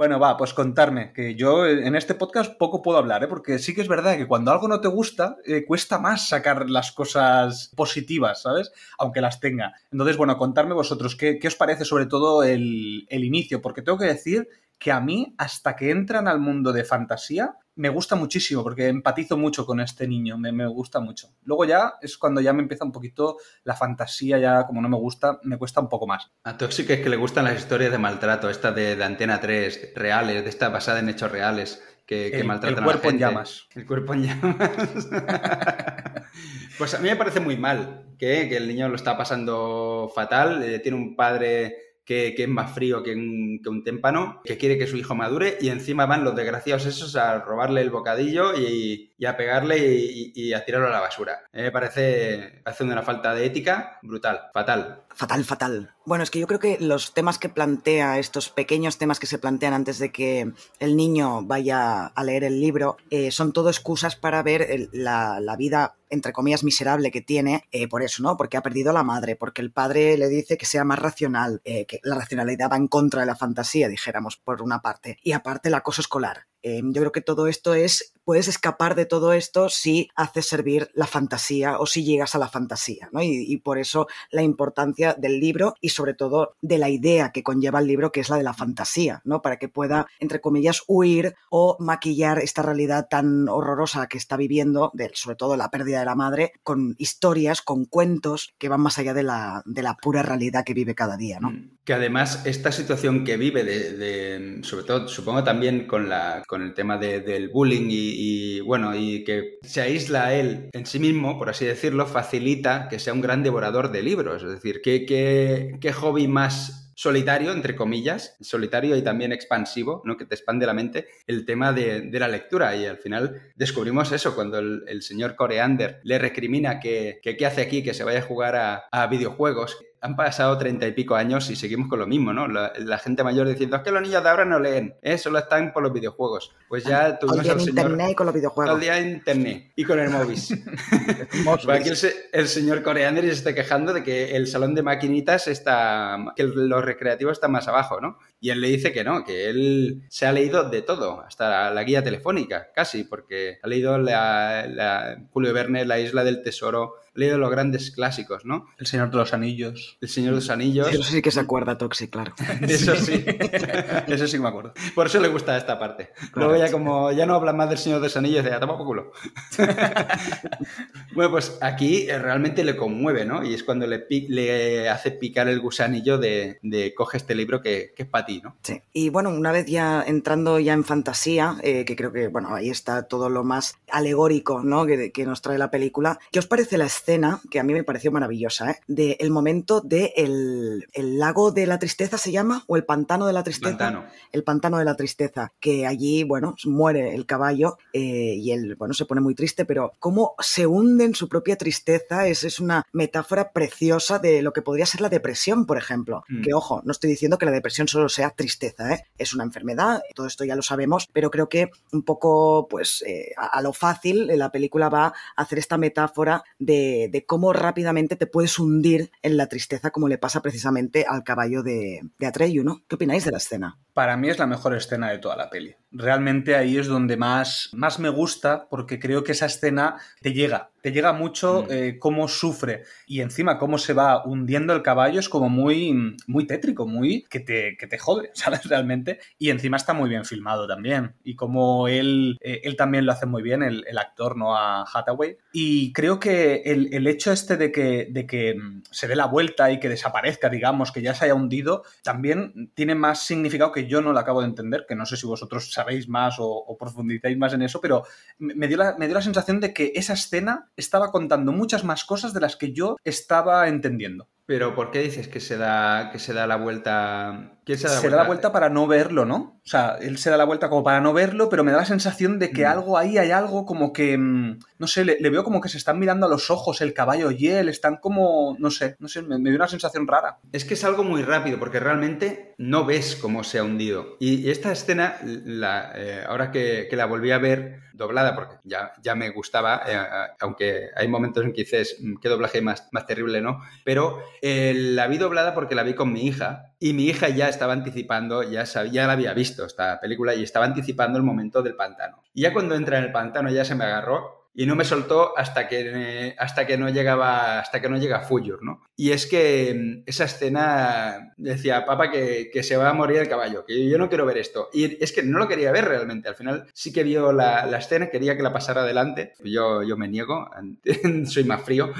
Bueno, va, pues contarme, que yo en este podcast poco puedo hablar, ¿eh? porque sí que es verdad que cuando algo no te gusta, eh, cuesta más sacar las cosas positivas, ¿sabes? Aunque las tenga. Entonces, bueno, contarme vosotros, ¿qué, qué os parece sobre todo el, el inicio? Porque tengo que decir que a mí, hasta que entran al mundo de fantasía, me gusta muchísimo, porque empatizo mucho con este niño, me, me gusta mucho. Luego ya es cuando ya me empieza un poquito la fantasía, ya como no me gusta, me cuesta un poco más. A Toxic es que le gustan las historias de maltrato, esta de, de Antena 3, reales, de esta basada en hechos reales, que, que El- maltratan el a la cuerpo en gente. llamas. El cuerpo en llamas. pues a mí me parece muy mal que, que el niño lo está pasando fatal, eh, tiene un padre que, que es más frío que un, que un témpano, que quiere que su hijo madure y encima van los desgraciados esos a robarle el bocadillo y, y a pegarle y, a tirarlo a la basura. Me parece, parece una falta de ética brutal, fatal. Fatal, fatal. Bueno, es que yo creo que los temas que plantea, estos pequeños temas que se plantean antes de que el niño vaya a leer el libro, eh, son todo excusas para ver la vida, entre comillas, miserable que tiene, eh, por eso, ¿no? Porque ha perdido a la madre, porque el padre le dice que sea más racional, eh, que la racionalidad va en contra de la fantasía, dijéramos, por una parte. Y aparte el acoso escolar. Eh, yo creo que todo esto es, puedes escapar de todo esto si haces servir la fantasía o si llegas a la fantasía, ¿no? Y, por eso la importancia del libro y sobre todo de la idea que conlleva el libro, que es la de la fantasía, ¿no? Para que pueda, entre comillas, huir o maquillar esta realidad tan horrorosa que está viviendo, sobre todo la pérdida de la madre, con historias, con cuentos que van más allá de la, de la pura realidad que vive cada día, ¿no? Mm. Que además esta situación que vive, de sobre todo supongo también con, la, con el tema de, del bullying y, bueno, y que se aísla él en sí mismo, por así decirlo, facilita que sea un gran devorador de libros. Es decir, ¿qué, qué, qué hobby más solitario, entre comillas, solitario y también expansivo, ¿no? que te expande la mente, el tema de, de la lectura. Y al final descubrimos eso, cuando el, señor Coreander le recrimina que, que qué hace aquí, que se vaya a jugar a videojuegos, han pasado treinta y pico años y seguimos con lo mismo, ¿no? La, la, gente mayor diciendo, es que los niños de ahora no leen, ¿eh? solo están por los videojuegos. Pues ya tuvimos al señor... internet y con los videojuegos. Al día en internet y con el móvil. aquí el, el, señor Coreander se está quejando de que el salón de maquinitas está, que los recreativos están más abajo, ¿no? Y él le dice que no, que él se ha leído de todo, hasta la, la guía telefónica, casi, porque ha leído la, la Julio Verne, La Isla del Tesoro, ha leído los grandes clásicos, ¿no? El Señor de los Anillos. El Señor de los Anillos. Eso sí que se acuerda, Toxi, claro. Eso sí. Eso sí que me acuerdo. Por eso le gusta esta parte. Claro, Luego ya como ya no hablan más del Señor de los Anillos, ya toma por culo. bueno, pues aquí realmente le conmueve, ¿no? Y es cuando le, le hace picar el gusanillo de, de coge este libro que, que es para ti, ¿no? Sí. Y bueno, una vez ya entrando ya en fantasía, eh, que creo que, bueno, ahí está todo lo más alegórico, ¿no? Que, que, nos trae la película. ¿Qué os parece la escena, que a mí me pareció maravillosa, ¿eh? De el momento de el, el lago de la tristeza, ¿se llama? ¿O el pantano de la tristeza? Pantano. El pantano de la tristeza, que allí, bueno, muere el caballo eh, y él, bueno, se pone muy triste, pero cómo se hunde en su propia tristeza es, es una metáfora preciosa de lo que podría ser la depresión, por ejemplo. Mm. Que, ojo, no estoy diciendo que la depresión solo tristeza ¿eh? Es una enfermedad, todo esto ya lo sabemos, pero creo que un poco, pues, eh, a, lo fácil, la película va a hacer esta metáfora de, de, cómo rápidamente te puedes hundir en la tristeza, como le pasa precisamente al caballo de, de Atreyu, ¿no? ¿Qué opináis de la escena? Para mí es la mejor escena de toda la peli. Realmente ahí es donde más, más me gusta, porque creo que esa escena te llega, te llega mucho mm. eh, cómo sufre y encima cómo se va hundiendo el caballo es como muy, muy tétrico, muy que te, que te jode, ¿sabes? Realmente. Y encima está muy bien filmado también. Y como él, eh, él también lo hace muy bien, el, el actor, ¿no? A Hathaway. Y creo que el, el, hecho este de que, de que se dé la vuelta y que desaparezca, digamos, que ya se haya hundido, también tiene más significado que yo no lo acabo de entender, que no sé si vosotros sabéis más o, o profundizáis más en eso, pero me dio, la, me dio la sensación de que esa escena estaba contando muchas más cosas de las que yo estaba entendiendo. Pero ¿por qué dices que se da, que se da la vuelta? ¿Quién se da la se vuelta? da la vuelta para no verlo, ¿no? O sea, él se da la vuelta como para no verlo, pero me da la sensación de que mm. algo ahí hay algo como que, mm, no sé, le, le, veo como que se están mirando a los ojos el caballo y él, están como, no sé, no sé, me, me dio una sensación rara. Es que es algo muy rápido, porque realmente no ves cómo se ha hundido. Y, y esta escena, la, eh, ahora que, que, la volví a ver doblada, porque ya, ya me gustaba, eh, aunque hay momentos en que dices, mm, qué doblaje más, más terrible, ¿no? Pero eh, la vi doblada porque la vi con mi hija y mi hija ya estaba anticipando, ya, sabía, ya la había visto esta película y estaba anticipando el momento del pantano. Y ya cuando entra en el pantano ya se me agarró y no me soltó hasta que, hasta que no llegaba hasta que no llega Fuyur, ¿no? Y es que mm, esa escena decía, papá, que, que, se va a morir el caballo, que yo no quiero ver esto. Y es que no lo quería ver realmente. Al final sí que vio la, la escena, quería que la pasara adelante. Yo, yo me niego, soy más frío.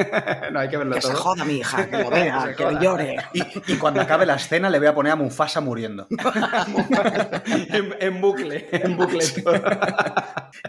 no hay que verlo que todo. Que se joda mi hija, que lo vea, que, que llore. Y, y, cuando acabe la escena le voy a poner a Mufasa muriendo. en, en, bucle, en bucle todo.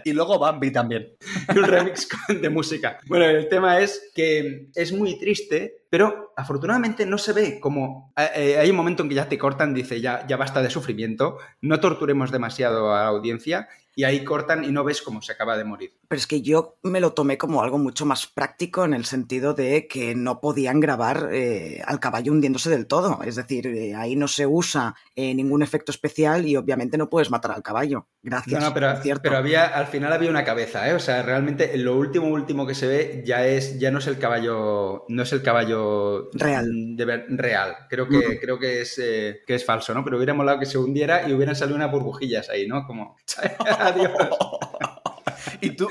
y luego Bambi también. un remix de música. Bueno, el tema es que es muy triste, pero afortunadamente no se ve como... Eh, hay un momento en que ya te cortan, dice, ya, ya basta de sufrimiento, no torturemos demasiado a la audiencia y ahí cortan y no ves cómo se acaba de morir. Pero es que yo me lo tomé como algo mucho más práctico en el sentido de que no podían grabar eh, al caballo hundiéndose del todo. Es decir, eh, ahí no se usa eh, ningún efecto especial y obviamente no puedes matar al caballo. Gracias. No, no, pero, cierto. pero había, al final había una cabeza, ¿eh? O sea, realmente lo último, último que se ve ya es, ya no es el caballo, no es el caballo real. De ver, real. Creo que, creo que es, que es falso, ¿no? Pero hubiera molado que se hundiera y hubieran salido unas burbujillas ahí, ¿no? Como, adiós. y tú,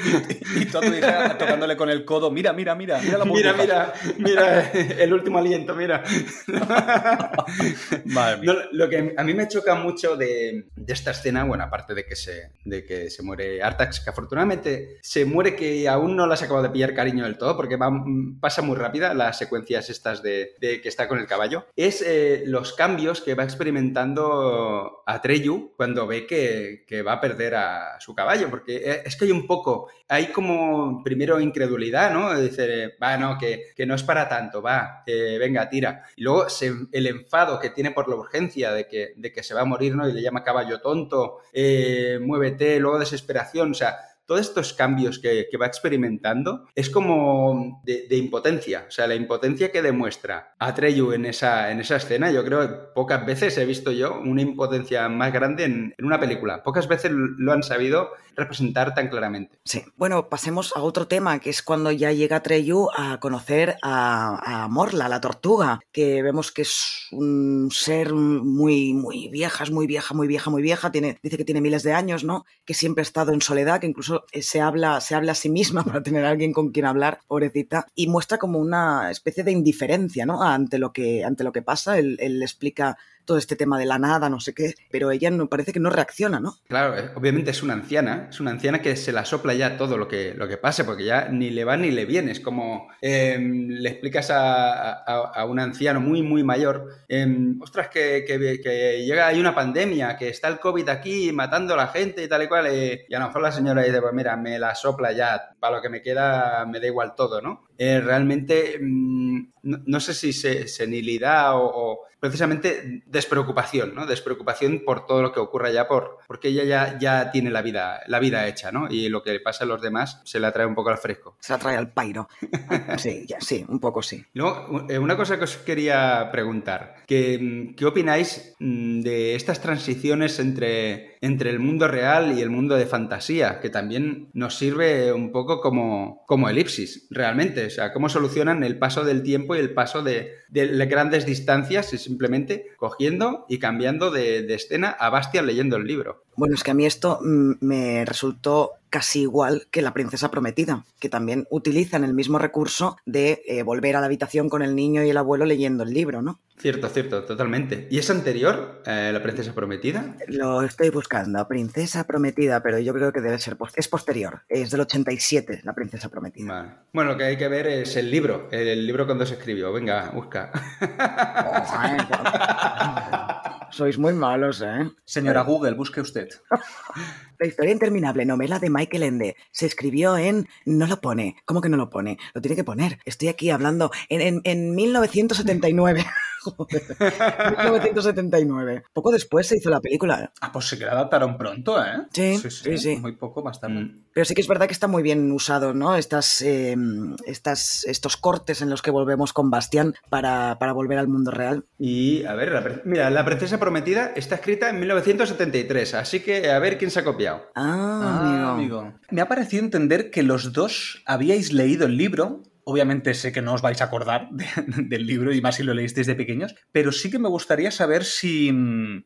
y, tú a tu hija tocándole con el codo, mira, mira, mira, mira la Mira, mira, mira, el último aliento, mira. lo que a mí me choca mucho de, de, esta escena, bueno, aparte de que se, de que se muere Artax, que afortunadamente se muere que aún no las acabo de pillar cariño del todo, porque va, pasa muy rápida las secuencias estas de, de que está con el caballo, es eh, los cambios que va experimentando Atreyu cuando ve que, que va a perder a su caballo, porque eh, es que un poco, hay como primero incredulidad, ¿no? Dice, va, no, que, que no es para tanto, va, venga, tira. Y luego el enfado que tiene por la urgencia de que, de que se va a morir, ¿no? Y le llama caballo tonto, eh, muévete, luego desesperación, o sea, todos estos cambios que, va experimentando es como de, impotencia. O sea, la impotencia que demuestra Atreyu en esa, en esa escena, yo creo que pocas veces he visto yo una impotencia más grande en, una película. Pocas veces lo han sabido representar tan claramente. Sí. Bueno, pasemos a otro tema, que es cuando ya llega Atreyu a conocer a, Morla, la tortuga, que vemos que es un ser muy, muy vieja, es muy vieja, muy vieja, muy vieja. Tiene, dice que tiene miles de años, ¿no? Que siempre ha estado en soledad, que incluso se habla, se habla a sí misma para tener a alguien con quien hablar, pobrecita, y muestra como una especie de indiferencia, ¿no? Ante lo que, ante lo que pasa. Él, él explica todo este tema de la nada, no sé qué, pero ella no, parece que no reacciona, ¿no? Claro, eh, obviamente es una anciana, es una anciana que se la sopla ya todo lo que, lo que pase, porque ya ni le va ni le viene, es como em, le explicas a, un anciano muy, muy mayor, em, ostras, que, que, llega, hay una pandemia, que está el COVID aquí matando a la gente y tal y cual, eh, y a lo mejor la señora dice, pues mira, me la sopla ya, para lo que me queda me da igual todo, ¿no? Eh, realmente mm, no, sé si senilidad o, o, precisamente despreocupación, ¿no? Despreocupación por todo lo que ocurra ya, por, porque ella ya, ya tiene la vida, la vida hecha, ¿no? Y lo que le pasa a los demás se la trae un poco al fresco. Se la trae al pairo. Sí, ya, sí, un poco sí. Luego, eh, una cosa que os quería preguntar, ¿qué, qué opináis mm, de estas transiciones entre, entre el mundo real y el mundo de fantasía? Que también nos sirve un poco como, como elipsis, realmente. O sea, cómo solucionan el paso del tiempo y el paso de, de grandes distancias y simplemente cogiendo y cambiando de, escena a Bastian leyendo el libro. Bueno, es que a mí esto mm, me resultó casi igual que la princesa prometida, que también utilizan el mismo recurso de eh, volver a la habitación con el niño y el abuelo leyendo el libro, ¿no? Cierto, cierto, totalmente. ¿Y es anterior, eh, la princesa prometida? Lo estoy buscando, princesa prometida, pero yo creo que debe ser, es posterior, es del 87, la princesa prometida. Bueno, lo que hay que ver es el libro, el libro cuando se escribió, venga, busca. Sois muy malos, ¿eh? Señora Google, busque usted. La historia interminable, novela de Michael Ende, se escribió en... No lo pone. ¿Cómo que no lo pone? Lo tiene que poner. Estoy aquí hablando en, en, en 1979. 1979. Poco después se hizo la película. Ah, pues sí que la adaptaron pronto, ¿eh? Sí, sí, sí. Muy poco, más tarde. Mm. Pero sí que es verdad que está muy bien usado, ¿no? Estas, em, estas, estos cortes en los que volvemos con Bastián para, para volver al mundo real. Y, a ver, mira, La Princesa Prometida está escrita en 1973, así que a ver quién se ha copiado. Ah, ah amigo. Me ha parecido entender que los dos habíais leído el libro Obviamente sé que no os vais a acordar del libro y más si lo leísteis de pequeños, pero sí que me gustaría saber si,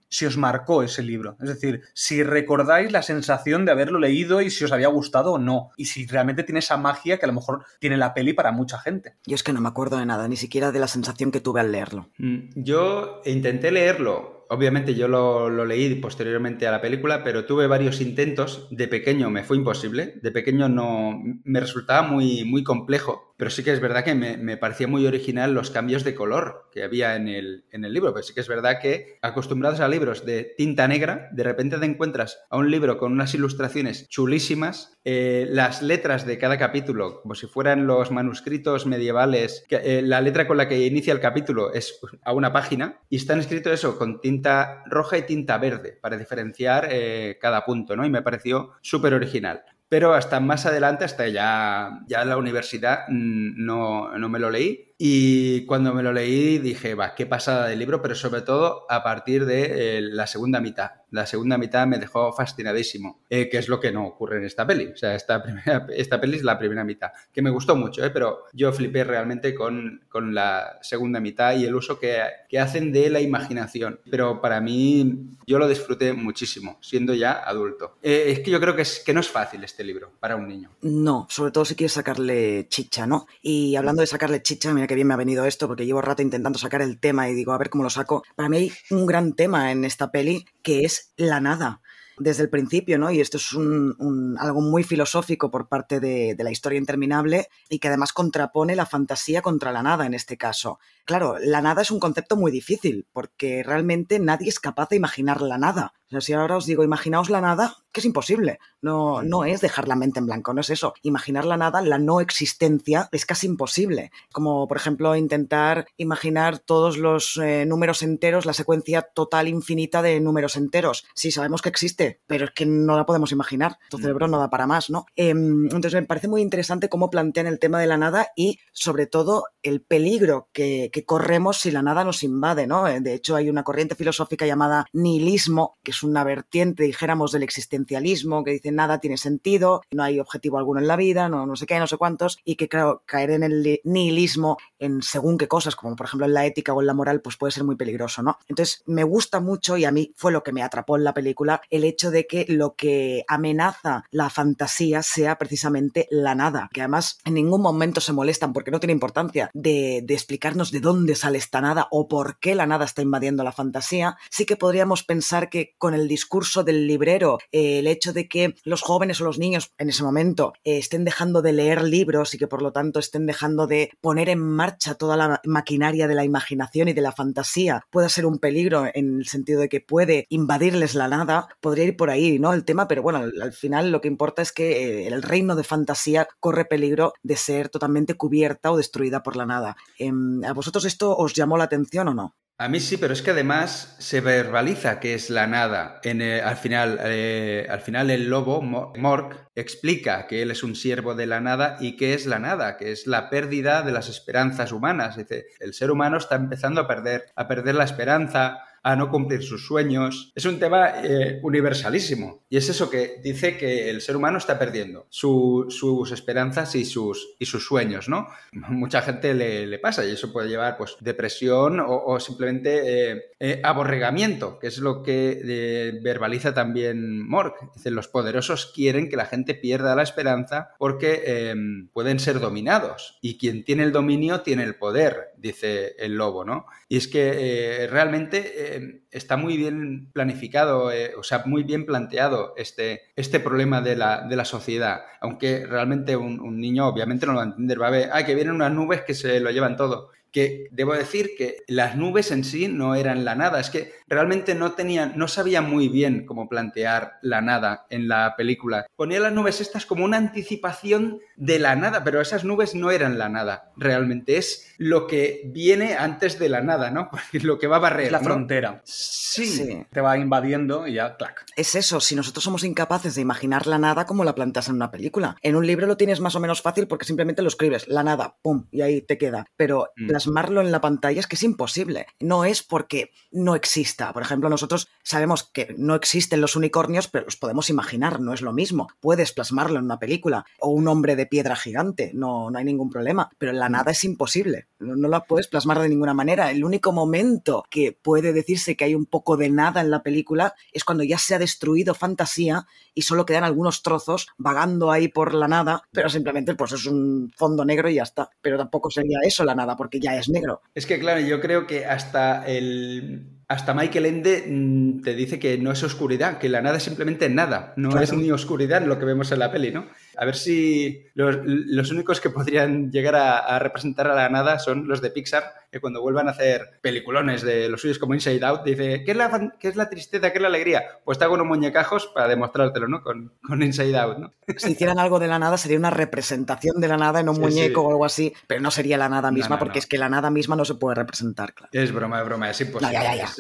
si os marcó ese libro. Es decir, si recordáis la sensación de haberlo leído y si os había gustado o no. Y si realmente tiene esa magia que a lo mejor tiene la peli para mucha gente. Yo es que no me acuerdo de nada, ni siquiera de la sensación que tuve al leerlo. Mm, yo intenté leerlo Obviamente yo lo, leí posteriormente a la película, pero tuve varios intentos. De pequeño me fue imposible. De pequeño no me resultaba muy, muy complejo pero sí que es verdad que me, parecía muy original los cambios de color que había en el, en el libro, pero sí que es verdad que acostumbrados a libros de tinta negra, de repente te encuentras a un libro con unas ilustraciones chulísimas, eh, las letras de cada capítulo, como si fueran los manuscritos medievales, eh, la letra con la que inicia el capítulo es a una página y están escritos eso con tinta roja y tinta verde para diferenciar eh, cada punto, ¿no? Y me pareció súper original pero hasta más adelante, hasta ya, ya en la universidad, mm, no, no me lo leí. Y cuando me lo leí dije, va, qué pasada del libro, pero sobre todo a partir de eh, la segunda mitad. La segunda mitad me dejó fascinadísimo, eh, que es lo que no ocurre en esta peli. O sea, esta, primera, esta peli es la primera mitad, que me gustó mucho, eh, pero yo flipé realmente con, con la segunda mitad y el uso que, que, hacen de la imaginación. Pero para mí, yo lo disfruté muchísimo, siendo ya adulto. es que yo creo que, es, que no es fácil este libro para un niño. No, sobre todo si quieres sacarle chicha, ¿no? Y hablando de sacarle chicha, mira que bien me ha venido esto porque llevo rato intentando sacar el tema y digo, a ver cómo lo saco. Para mí hay un gran tema en esta peli que es la nada desde el principio, ¿no? Y esto es un, algo muy filosófico por parte de, de, la historia interminable y que además contrapone la fantasía contra la nada en este caso. Claro, la nada es un concepto muy difícil porque realmente nadie es capaz de imaginar la nada. O sea, si ahora os digo, imaginaos la nada, que es imposible. No, no es dejar la mente en blanco, no es eso. Imaginar la nada, la no existencia, es casi imposible. Como, por ejemplo, intentar imaginar todos los eh, números enteros, la secuencia total infinita de números enteros. Sí, sabemos que existe, pero es que no la podemos imaginar. Tu mm. cerebro no da para más, ¿no? Em, entonces, me parece muy interesante cómo plantean el tema de la nada y, sobre todo, el peligro que, que corremos si la nada nos invade, ¿no? Eh, de hecho, hay una corriente filosófica llamada nihilismo, que es una vertiente, dijéramos, del existencialismo, que dice nada tiene sentido, no hay objetivo alguno en la vida, no, no sé qué, no sé cuántos, y que, claro, caer en el nihilismo en según qué cosas, como por ejemplo en la ética o en la moral, pues puede ser muy peligroso, ¿no? Entonces, me gusta mucho, y a mí fue lo que me atrapó en la película, el hecho de que lo que amenaza la fantasía sea precisamente la nada, que además en ningún momento se molestan, porque no tiene importancia, de, de explicarnos de dónde sale esta nada o por qué la nada está invadiendo la fantasía, sí que podríamos pensar que con el discurso del librero, eh, el hecho de que los jóvenes o los niños en ese momento eh, estén dejando de leer libros y que por lo tanto estén dejando de poner en marcha toda la maquinaria de la imaginación y de la fantasía, pueda ser un peligro en el sentido de que puede invadirles la nada, podría ir por ahí, ¿no? El tema, pero bueno, al, final lo que importa es que eh, el reino de fantasía corre peligro de ser totalmente cubierta o destruida por la nada. Em, ¿A vosotros esto os llamó la atención o no? A mí sí, pero es que además se verbaliza que es la nada. En, al, final, eh, al final el lobo, Mork, explica que él es un siervo de la nada y que es la nada, que es la pérdida de las esperanzas humanas. Dice, el ser humano está empezando a perder, a perder la esperanza, a no cumplir sus sueños. Es un tema eh, universalísimo. Y es eso que dice que el ser humano está perdiendo sus esperanzas y sus, y sus sueños, ¿no? Mucha gente le, pasa y eso puede llevar pues depresión o, simplemente eh, eh, aborregamiento, que es lo que verbaliza también Mork. Dice, los poderosos quieren que la gente pierda la esperanza porque pueden ser dominados y quien tiene el dominio tiene el poder, dice el lobo, ¿no? Y es que realmente está muy bien planificado, eh, o sea, muy bien planteado este, este problema de la, de la sociedad. Aunque realmente un, niño obviamente no lo va a entender. Va a ver, ah, que vienen unas nubes que se lo llevan todo que debo decir que las nubes en sí no eran la nada, es que realmente no tenían, no sabía muy bien cómo plantear la nada en la película. Ponía las nubes estas como una anticipación de la nada, pero esas nubes no eran la nada, realmente es lo que viene antes de la nada, ¿no? lo que va a barrer. Es la frontera. Sí. Te va invadiendo y ya, clac. Es eso, si nosotros somos incapaces de imaginar la nada como la plantas en una película. En un libro lo tienes más o menos fácil porque simplemente lo escribes, la nada, pum, y ahí te queda. Pero mm plasmarlo en la pantalla es que es imposible. No es porque no exista. Por ejemplo, nosotros sabemos que no existen los unicornios, pero los podemos imaginar, no es lo mismo. Puedes plasmarlo en una película o un hombre de piedra gigante, no, no hay ningún problema. Pero la nada es imposible. No, no la puedes plasmar de ninguna manera. El único momento que puede decirse que hay un poco de nada en la película es cuando ya se ha destruido fantasía y solo quedan algunos trozos vagando ahí por la nada, pero simplemente pues es un fondo negro y ya está. Pero tampoco sería eso la nada, porque ya es negro. Es que, claro, yo creo que hasta el hasta Michael Ende mm, te dice que no es oscuridad, que la nada es simplemente nada, no es ni oscuridad lo que vemos en la peli, ¿no? A ver si los, únicos que podrían llegar a, representar a la nada son los de Pixar, que cuando vuelvan a hacer peliculones de los suyos como Inside Out, dice, ¿qué es la, qué es la tristeza, qué es la alegría? Pues te hago unos muñecajos para demostrártelo, ¿no? Con, con, Inside Out, ¿no? Si hicieran algo de la nada, sería una representación de la nada en un muñeco o algo así, pero no sería la nada misma, porque es que la nada misma no se puede representar, claro. Es broma, es broma, es imposible. Es,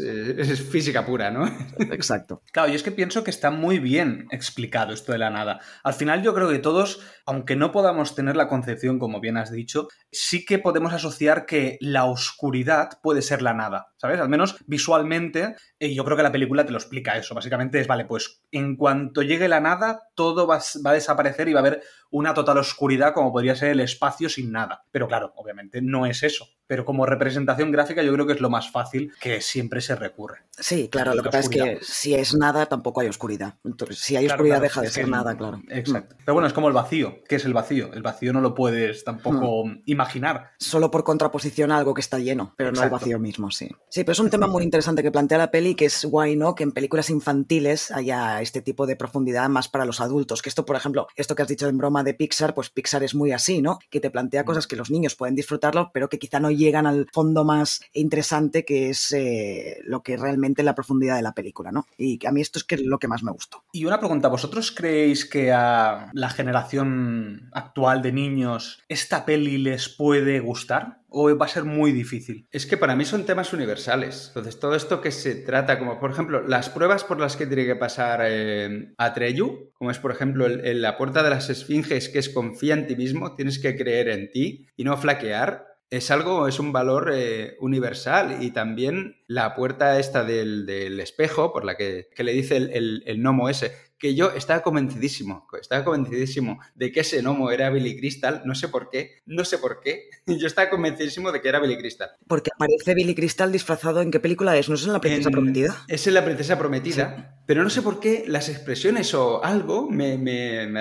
es, física pura, ¿no? Exacto. Claro, y es que pienso que está muy bien explicado esto de la nada. Al final yo creo que todos, aunque no podamos tener la concepción, como bien has dicho, sí que podemos asociar que la oscuridad puede ser la nada, ¿sabes? Al menos visualmente, y yo creo que la película te lo explica eso. Básicamente es, vale, pues en cuanto llegue la nada, todo va, va a desaparecer y va a haber una total oscuridad como podría ser el espacio sin nada. Pero claro, obviamente no es eso. Pero como representación gráfica yo creo que es lo más fácil que siempre se recurre. Sí, claro, lo que pasa es que si es nada tampoco hay oscuridad. Entonces, si hay oscuridad deja de ser nada, claro. Exacto. Pero bueno, es como el vacío. ¿Qué es el vacío? El vacío no lo puedes tampoco hmm. imaginar. Solo por contraposición a algo que está lleno, pero no el vacío mismo, sí. Sí, pero es un tema muy interesante que plantea la peli, que es guay, ¿no? Que en películas infantiles haya este tipo de profundidad más para los adultos. Que esto, por ejemplo, esto que has dicho en broma de Pixar, pues Pixar es muy así, ¿no? Que te plantea mm. cosas que los niños pueden disfrutarlo, pero que quizá no llegan al fondo más interesante que es eh, lo que realmente la profundidad de la película, ¿no? Y a mí esto es que lo que más me gustó. Y una pregunta, ¿vosotros creéis que a la generación actual de niños esta peli les puede gustar? O va a ser muy difícil? Es que para mí son temas universales. Entonces, todo esto que se trata, como por ejemplo, las pruebas por las que tiene que pasar eh, a Treyu, como es por ejemplo la puerta de las esfinges, que es confía en ti mismo, tienes que creer en ti y no flaquear. Es algo, es un valor eh, universal y también la puerta esta del, espejo, por la que, le dice el, el, el, gnomo ese, que yo estaba convencidísimo, estaba convencidísimo de que ese gnomo era Billy Crystal, no sé por qué, no sé por qué, yo estaba convencidísimo de que era Billy Crystal. Porque aparece Billy Crystal disfrazado en qué película es, ¿no es en La Princesa Prometida? Es en La Princesa Prometida, pero no sé por qué las expresiones o algo me,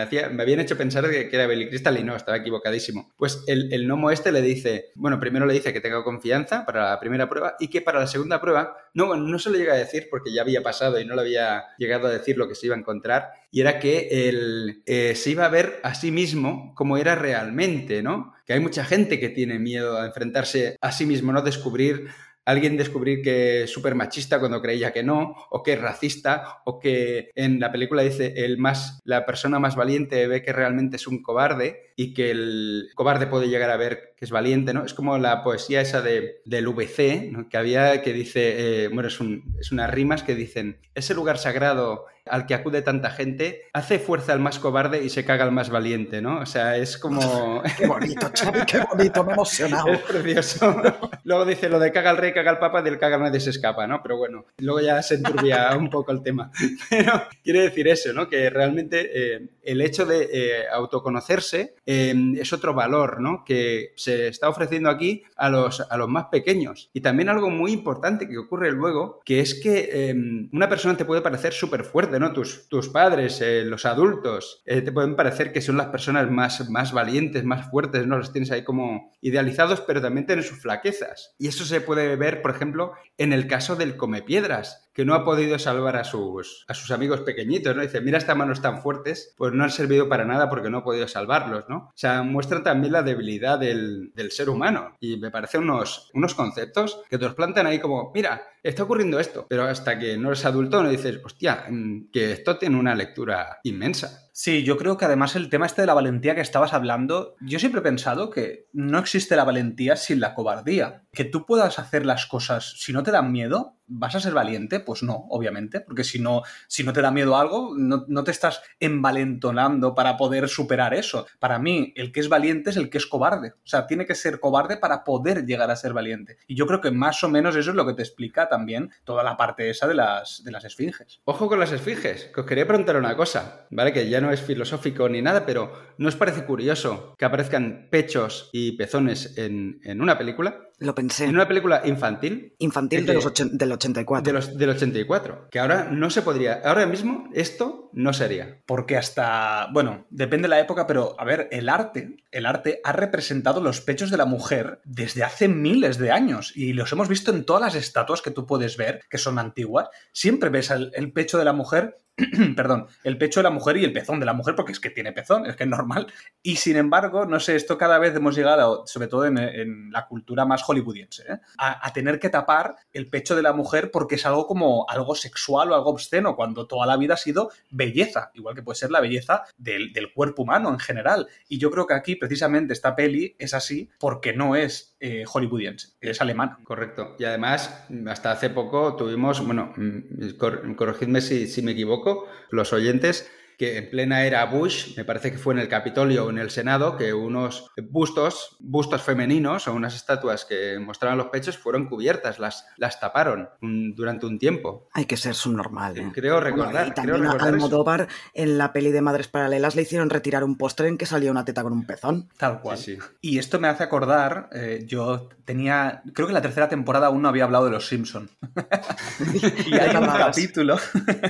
hacía, me habían hecho pensar que, era Billy Crystal y no, estaba equivocadísimo. Pues el, el gnomo este le dice, bueno, primero le dice que tenga confianza para la primera prueba y que para la segunda prueba, no, no se lo llega a decir porque ya había pasado y no le había llegado a decir lo que se iba a encontrar y era que él eh, se iba a ver a sí mismo como era realmente, ¿no? Que hay mucha gente que tiene miedo a enfrentarse a sí mismo, ¿no? Descubrir alguien descubrir que es súper machista cuando creía que no, o que es racista, o que en la película dice el más, la persona más valiente ve que realmente es un cobarde y que el cobarde puede llegar a ver que es valiente, ¿no? Es como la poesía esa de, del VC, que había que dice, eh, bueno, es, un, es unas rimas que dicen, ese lugar sagrado al que acude tanta gente, hace fuerza al más cobarde y se caga al más valiente, ¿no? O sea, es como... qué bonito, Xavi, qué bonito, me he emocionado. Es precioso. Luego dice lo de caga al rey, caga al papa, del caga nadie se escapa, ¿no? Pero bueno, luego ya se enturbia un poco el tema. Pero quiere decir eso, ¿no? Que realmente eh, el hecho de eh, autoconocerse eh, es otro valor, ¿no? Que se está ofreciendo aquí a los, a los más pequeños. Y también algo muy importante que ocurre luego, que es que una persona te puede parecer súper fuerte, ¿no? Tus, tus padres, eh, los adultos, eh, te pueden parecer que son las personas más, más valientes, más fuertes, ¿no? Los tienes ahí como idealizados, pero también tienen sus flaquezas. Y eso se puede ver, por ejemplo, en el caso del come piedras que no ha podido salvar a sus, a sus amigos pequeñitos, ¿no? Dice, mira estas manos tan fuertes, pues no han servido para nada porque no ha podido salvarlos, ¿no? O sea, muestra también la debilidad del, del ser humano y me parecen unos, unos conceptos que te los plantan ahí como, mira, está ocurriendo esto, pero hasta que no eres adulto no dices, hostia, mm, que esto tiene una lectura inmensa. Sí, yo creo que además el tema este de la valentía que estabas hablando, yo siempre he pensado que no existe la valentía sin la cobardía. Que tú puedas hacer las cosas si no te dan miedo, ¿vas a ser valiente? Pues no, obviamente, porque si no, si no te da miedo algo, no, no, te estás envalentonando para poder superar eso. Para mí, el que es valiente es el que es cobarde. O sea, tiene que ser cobarde para poder llegar a ser valiente. Y yo creo que más o menos eso es lo que te explica también toda la parte esa de las, de las esfinges. Ojo con las esfinges, que os quería preguntar una cosa, ¿vale? Que ya no es filosófico ni nada, pero ¿no os parece curioso que aparezcan pechos y pezones en, en una película? Lo pensé. En una película infantil. Infantil de los del 84. De los, del 84. Que ahora no se podría. Ahora mismo esto no sería. Porque hasta. Bueno, depende de la época, pero a ver, el arte. El arte ha representado los pechos de la mujer desde hace miles de años. Y los hemos visto en todas las estatuas que tú puedes ver, que son antiguas. Siempre ves el pecho de la mujer perdón, el pecho de la mujer y el pezón de la mujer, porque es que tiene pezón, es que es normal. Y sin embargo, no sé, esto cada vez hemos llegado, sobre todo en, la cultura más hollywoodiense, ¿eh? a, tener que tapar el pecho de la mujer porque es algo como algo sexual o algo obsceno, cuando toda la vida ha sido belleza, igual que puede ser la belleza del, cuerpo humano en general. Y yo creo que aquí, precisamente, esta peli es así porque no es eh, hollywoodiense, es alemana. Correcto. Y además, hasta hace poco tuvimos, bueno, mm, corregidme si me equivoco, los oyentes, que en plena era Bush, me parece que fue en el Capitolio o en el Senado, que unos bustos, bustos femeninos o unas estatuas que mostraban los pechos fueron cubiertas, las, las taparon durante un tiempo. Hay que ser subnormal. ¿eh? Creo recordar. y también creo Almodóvar en la peli de Madres Paralelas le hicieron retirar un postre en que salía una teta con un pezón. Tal cual. Y esto me hace acordar, eh, yo tenía, creo que la tercera temporada aún no había hablado de Los Simpson. y hay un capítulo,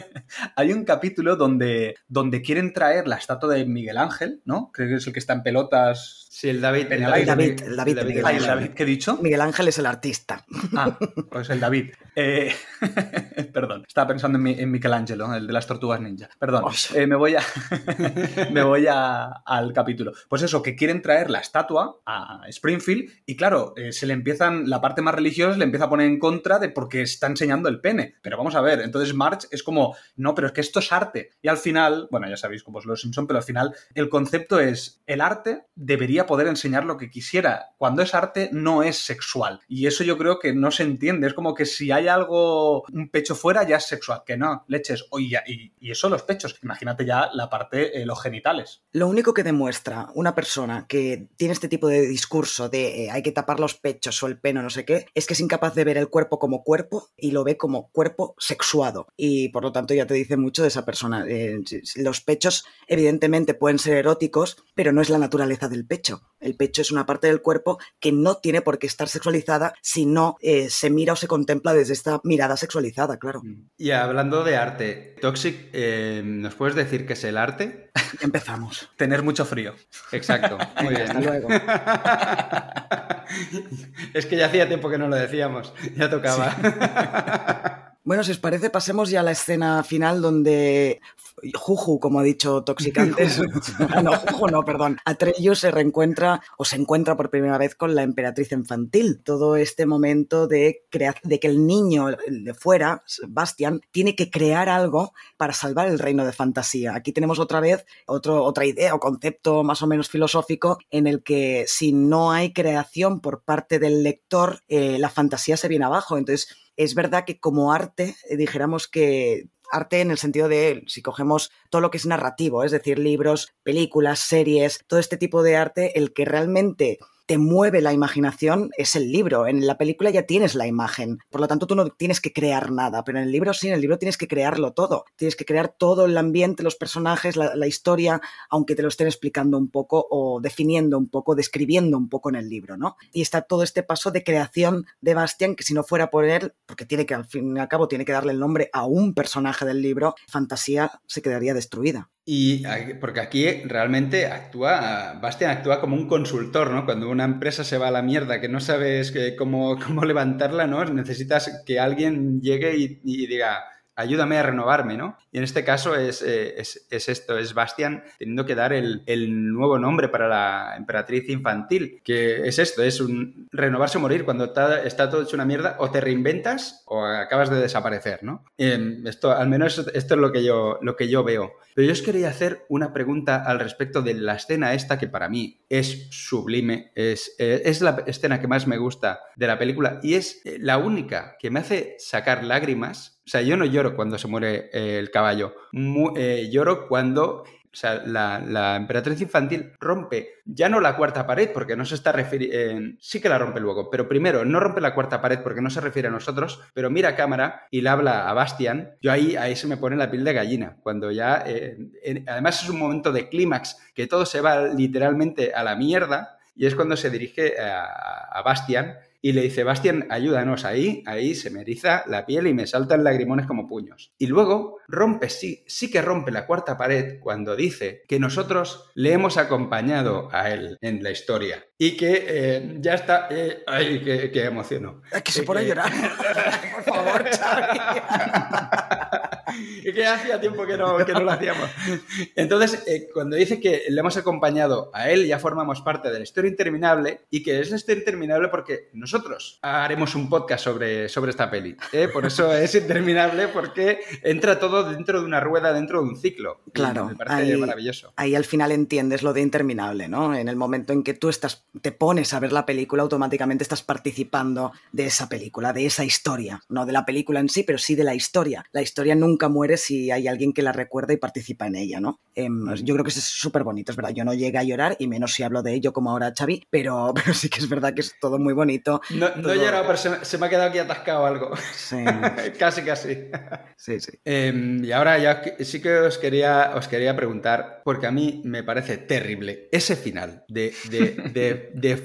hay un capítulo donde donde quieren traer la estatua de Miguel Ángel, ¿no? Creo que es el que está en pelotas. Sí, el David. El David, el David, el David, ¿qué he dicho? Miguel Ángel es el artista. Ah, pues el David. Eh, perdón, estaba pensando en, en Michelangelo, el de las tortugas ninja. Perdón, eh, me voy a me voy a, al capítulo. Pues eso, que quieren traer la estatua a Springfield y claro, eh, se le empiezan, la parte más religiosa le empieza a poner en contra de porque está enseñando el pene. Pero vamos a ver, entonces March es como, no, pero es que esto es arte. Y al final, bueno, ya sabéis cómo es los Simpson, pero al final el concepto es, el arte debería poder enseñar lo que quisiera. Cuando es arte no es sexual. Y eso yo creo que no se entiende. Es como que si hay algo, un pecho fuera, ya es sexual. Que no, leches. Oye, y, y eso los pechos. Imagínate ya la parte, eh, los genitales. Lo único que demuestra una persona que tiene este tipo de discurso de eh, hay que tapar los pechos o el pelo, no sé qué, es que es incapaz de ver el cuerpo como cuerpo y lo ve como cuerpo sexuado. Y por lo tanto ya te dice mucho de esa persona. Eh, los pechos evidentemente pueden ser eróticos, pero no es la naturaleza del pecho. El pecho es una parte del cuerpo que no tiene por qué estar sexualizada si no eh, se mira o se contempla desde esta mirada sexualizada, claro. Y hablando de arte, Toxic, eh, ¿nos puedes decir qué es el arte? Empezamos. Tener mucho frío. Exacto. Muy bien. Hasta luego. es que ya hacía tiempo que no lo decíamos. Ya tocaba. Bueno, si os parece, pasemos ya a la escena final donde Juju, como ha dicho Toxic antes, no, Juju no, perdón, Atreyu se reencuentra o se encuentra por primera vez con la emperatriz infantil. Todo este momento de, de que el niño de fuera, Bastian, tiene que crear algo para salvar el reino de fantasía. Aquí tenemos otra vez otro, otra idea o concepto más o menos filosófico en el que si no hay creación por parte del lector, eh, la fantasía se viene abajo. Entonces, es verdad que como arte, eh, dijéramos que arte en el sentido de si cogemos todo lo que es narrativo, es decir, libros, películas, series, todo este tipo de arte, el que realmente te mueve la imaginación es el libro. En la película ya tienes la imagen, por lo tanto tú no tienes que crear nada, pero en el libro sí, en el libro tienes que crearlo todo. Tienes que crear todo el ambiente, los personajes, la, historia, aunque te lo estén explicando un poco o definiendo un poco, describiendo un poco en el libro, ¿no? Y está todo este paso de creación de Bastian que si no fuera por él, porque tiene que al fin y al cabo tiene que darle el nombre a un personaje del libro, fantasía se quedaría destruida. Y porque aquí realmente actúa, Bastian actúa como un consultor, ¿no? Cuando una empresa se va a la mierda, que no sabes cómo, cómo levantarla, ¿no? Necesitas que alguien llegue y diga, ayúdame a renovarme, ¿no? Y en este caso es, eh, esto, es Bastian teniendo que dar el, nuevo nombre para la emperatriz infantil, que es esto, es un renovarse o morir cuando está, todo hecho una mierda, o te reinventas o acabas de desaparecer, ¿no? Em, esto, al menos esto es lo que, yo, lo que yo veo. Pero yo os quería hacer una pregunta al respecto de la escena esta que para mí es sublime, es, eh, es la escena que más me gusta de la película y es eh, la única que me hace sacar lágrimas sea, yo no lloro cuando se muere eh, el caballo. Eh, lloro cuando o sea, la, emperatriz infantil rompe ya no la cuarta pared porque no se está refiriendo... sí que la rompe luego, pero primero no rompe la cuarta pared porque no se refiere a nosotros, pero mira a cámara y le habla a Bastian. Yo ahí, ahí se me pone la piel de gallina. Cuando ya... Eh, además es un momento de clímax que todo se va literalmente a la mierda y es cuando se dirige a, a Bastian y le dice, Bastian, ayúdanos ahí, ahí se me eriza la piel y me saltan lagrimones como puños. Y luego rompe, sí, sí que rompe la cuarta pared cuando dice que nosotros le hemos acompañado a él en la historia y que eh, ya está... Eh, ay, qué, qué emociono. que se pone a llorar. Por favor, Xavi. y que hacía tiempo que no, que no lo hacíamos. Entonces, eh, cuando dice que le hemos acompañado a él, ya formamos parte de la historia interminable y que es la historia interminable porque nosotros haremos un podcast sobre, sobre esta peli. ¿eh? Por eso es interminable porque entra todo dentro de una rueda, dentro de un ciclo. Claro. Me parece maravilloso. Ahí al final entiendes lo de interminable, ¿no? En el momento en que tú estás, te pones a ver la película, automáticamente estás participando de esa película, de esa historia. No de la película en sí, pero sí de la historia. La historia nunca muere si hay alguien que la recuerda y participa en ella, ¿no? Em, yo creo que es súper bonito, es verdad. Yo no llegué a llorar y menos si hablo de ello como ahora Xavi, pero, pero sí que es verdad que es todo muy bonito. No, no he llorado, pero se me, se me, ha quedado aquí atascado algo. Sí. casi, casi. Sí, sí. Eh, y ahora ya sí que os quería, os quería preguntar, porque a mí me parece terrible ese final de, de, de, de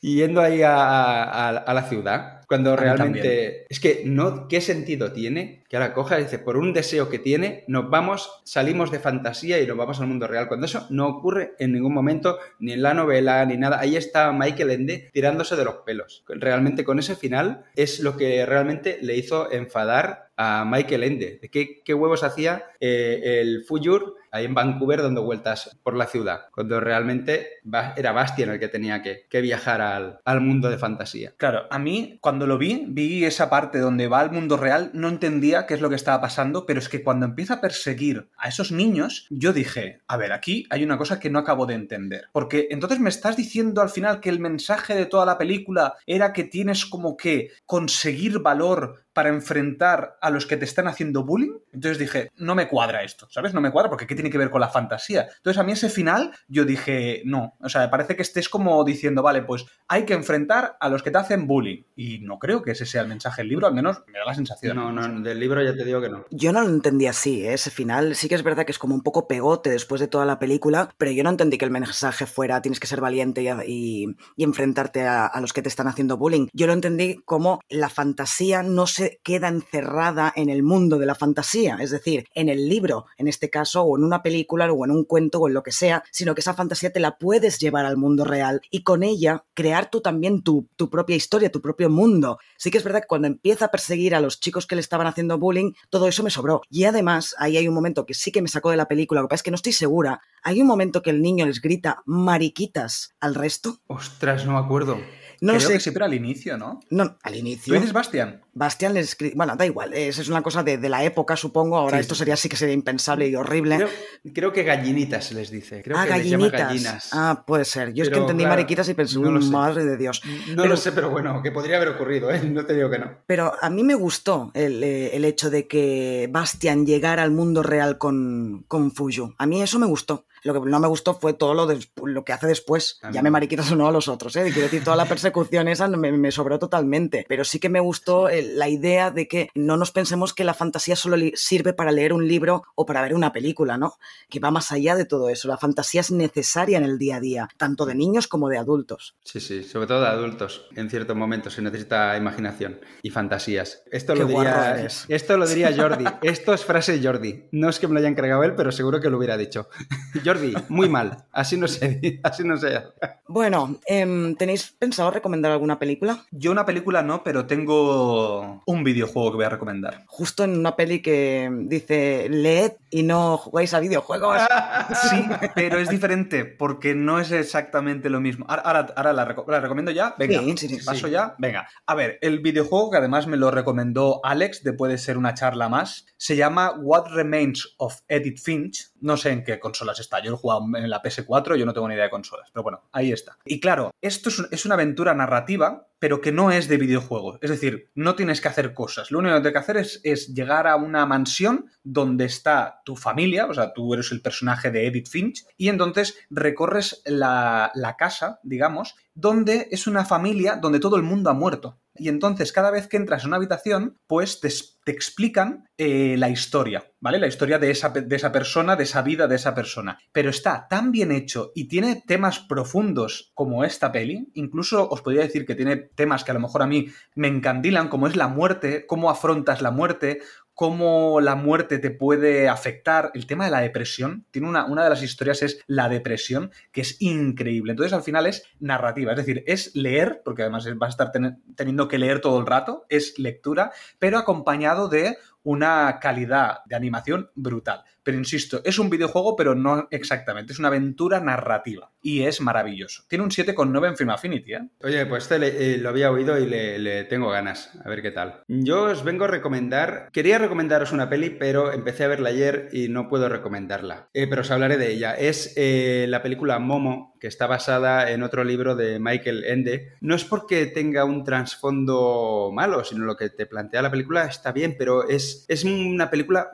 yendo ahí a, a, a la ciudad. Cuando realmente. Es que no, ¿qué sentido tiene? Que ahora coja y dice, por un deseo que tiene, nos vamos, salimos de fantasía y nos vamos al mundo real. Cuando eso no ocurre en ningún momento, ni en la novela, ni nada. Ahí está Michael Ende tirándose de los pelos. Realmente con ese final es lo que realmente le hizo enfadar a Michael Ende. ¿Qué, qué huevos hacía eh, el Fuyur ahí en Vancouver dando vueltas por la ciudad? Cuando realmente era Bastian el que tenía que, que viajar al, al mundo de fantasía. Claro, a mí cuando cuando lo vi, vi esa parte donde va al mundo real, no entendía qué es lo que estaba pasando, pero es que cuando empieza a perseguir a esos niños, yo dije, a ver, aquí hay una cosa que no acabo de entender. Porque entonces me estás diciendo al final que el mensaje de toda la película era que tienes como que conseguir valor para enfrentar a los que te están haciendo bullying. Entonces dije, no me cuadra esto, ¿sabes? No me cuadra porque ¿qué tiene que ver con la fantasía? Entonces a mí ese final yo dije, no, o sea, me parece que estés como diciendo, vale, pues hay que enfrentar a los que te hacen bullying. Y no creo que ese sea el mensaje del libro, al menos me da la sensación. No, no, del libro ya te digo que no. Yo no lo entendí así, ¿eh? ese final. Sí que es verdad que es como un poco pegote después de toda la película, pero yo no entendí que el mensaje fuera tienes que ser valiente y, y, y enfrentarte a, a los que te están haciendo bullying. Yo lo entendí como la fantasía no se queda encerrada en el mundo de la fantasía, es decir, en el libro, en este caso, o en una película, o en un cuento, o en lo que sea, sino que esa fantasía te la puedes llevar al mundo real y con ella crear tú también tu, tu propia historia, tu propio mundo. Sí que es verdad que cuando empieza a perseguir a los chicos que le estaban haciendo bullying, todo eso me sobró. Y además, ahí hay un momento que sí que me sacó de la película, lo que pasa es que no estoy segura. Hay un momento que el niño les grita mariquitas al resto. Ostras, no me acuerdo. No Creo sé. que sí, pero al inicio, ¿no? No, al inicio. ¿Tú dices Bastian? Bastian les escribe. Bueno, da igual, es, es una cosa de, de, la época, supongo. Ahora Sí, esto sí. sería sí que sería impensable y horrible. Creo, creo que gallinitas les dice. Creo ah, que les llama gallinitas. gallinas. Ah, puede ser. Yo es que entendí claro, mariquitas y pensé, no lo "Mm, sé. madre de Dios. No Pero- lo sé, pero bueno, que podría haber ocurrido, ¿eh? No te digo que no. Pero a mí me gustó el, eh, el hecho de que Bastian llegara al mundo real con, con Fuyu. A mí eso me gustó. Lo que no me gustó fue todo lo, des- lo que hace después. A mí- Llame mariquitas o no a los otros, ¿eh? Quiero decir, toda la persecución esa me, me sobró totalmente. Pero sí que me gustó el- la idea de que no nos pensemos que la fantasía solo sirve para leer un libro o para ver una película, ¿no? Que va más allá de todo eso. La fantasía es necesaria en el día a día, tanto de niños como de adultos. Sí, sí, sobre todo de adultos. En ciertos momentos se necesita imaginación y fantasías. Esto Qué lo diría, esto lo diría Jordi. Esto es frase Jordi. No es que me lo hayan cargado él, pero seguro que lo hubiera dicho. Jordi, muy mal. Así no se, así no se. Bueno, em, ¿tenéis pensado recomendar alguna película? Yo una película no, pero tengo un videojuego que voy a recomendar. justo en una peli que dice leed y no jugáis a videojuegos. Sí, pero es diferente porque no es exactamente lo mismo. Ahora, ahora, ahora la, reco- la recomiendo ya. Venga, Sí, sí, sí, paso ya. Venga. A ver, el videojuego que además me lo recomendó Alex, de puede ser una charla más, se llama What Remains of Edith Finch. No sé en qué consolas está. Yo he jugado en la PS4, yo no tengo ni idea de consolas, pero bueno, ahí está. Y claro, esto es, un- es una aventura narrativa, pero que no es de videojuego. Es decir, no tienes que hacer cosas. Lo único que tienes que hacer es, llegar a una mansión donde está tu familia, o sea, tú eres el personaje de Edith Finch, y entonces recorres la casa, digamos, donde es una familia donde todo el mundo ha muerto. Y entonces cada vez que entras en una habitación, pues te, te explican eh, la historia, ¿vale? La historia de esa, de esa persona, de esa vida de esa persona. Pero está tan bien hecho y tiene temas profundos como esta peli, incluso os podría decir que tiene temas que a lo mejor a mí me encandilan, como es la muerte, cómo afrontas la muerte, cómo la muerte te puede afectar. El tema de la depresión, tiene una, una de las historias es la depresión, que es increíble. Entonces al final es narrativa, es decir, es leer, porque además vas a estar teniendo que leer todo el rato, es lectura, pero acompañado de una calidad de animación brutal. Pero insisto, es un videojuego, pero no exactamente. Es una aventura narrativa. Y es maravilloso. Tiene un 7,9 en Film Affinity, ¿eh? Oye, pues este eh, lo había oído y le, tengo ganas. A ver qué tal. Yo os vengo a recomendar. Quería recomendaros una peli, pero empecé a verla ayer y no puedo recomendarla. Eh, pero os hablaré de ella. Es eh, la película Momo, que está basada en otro libro de Michael Ende. No es porque tenga un trasfondo malo, sino lo que te plantea la película está bien, pero es, es una película.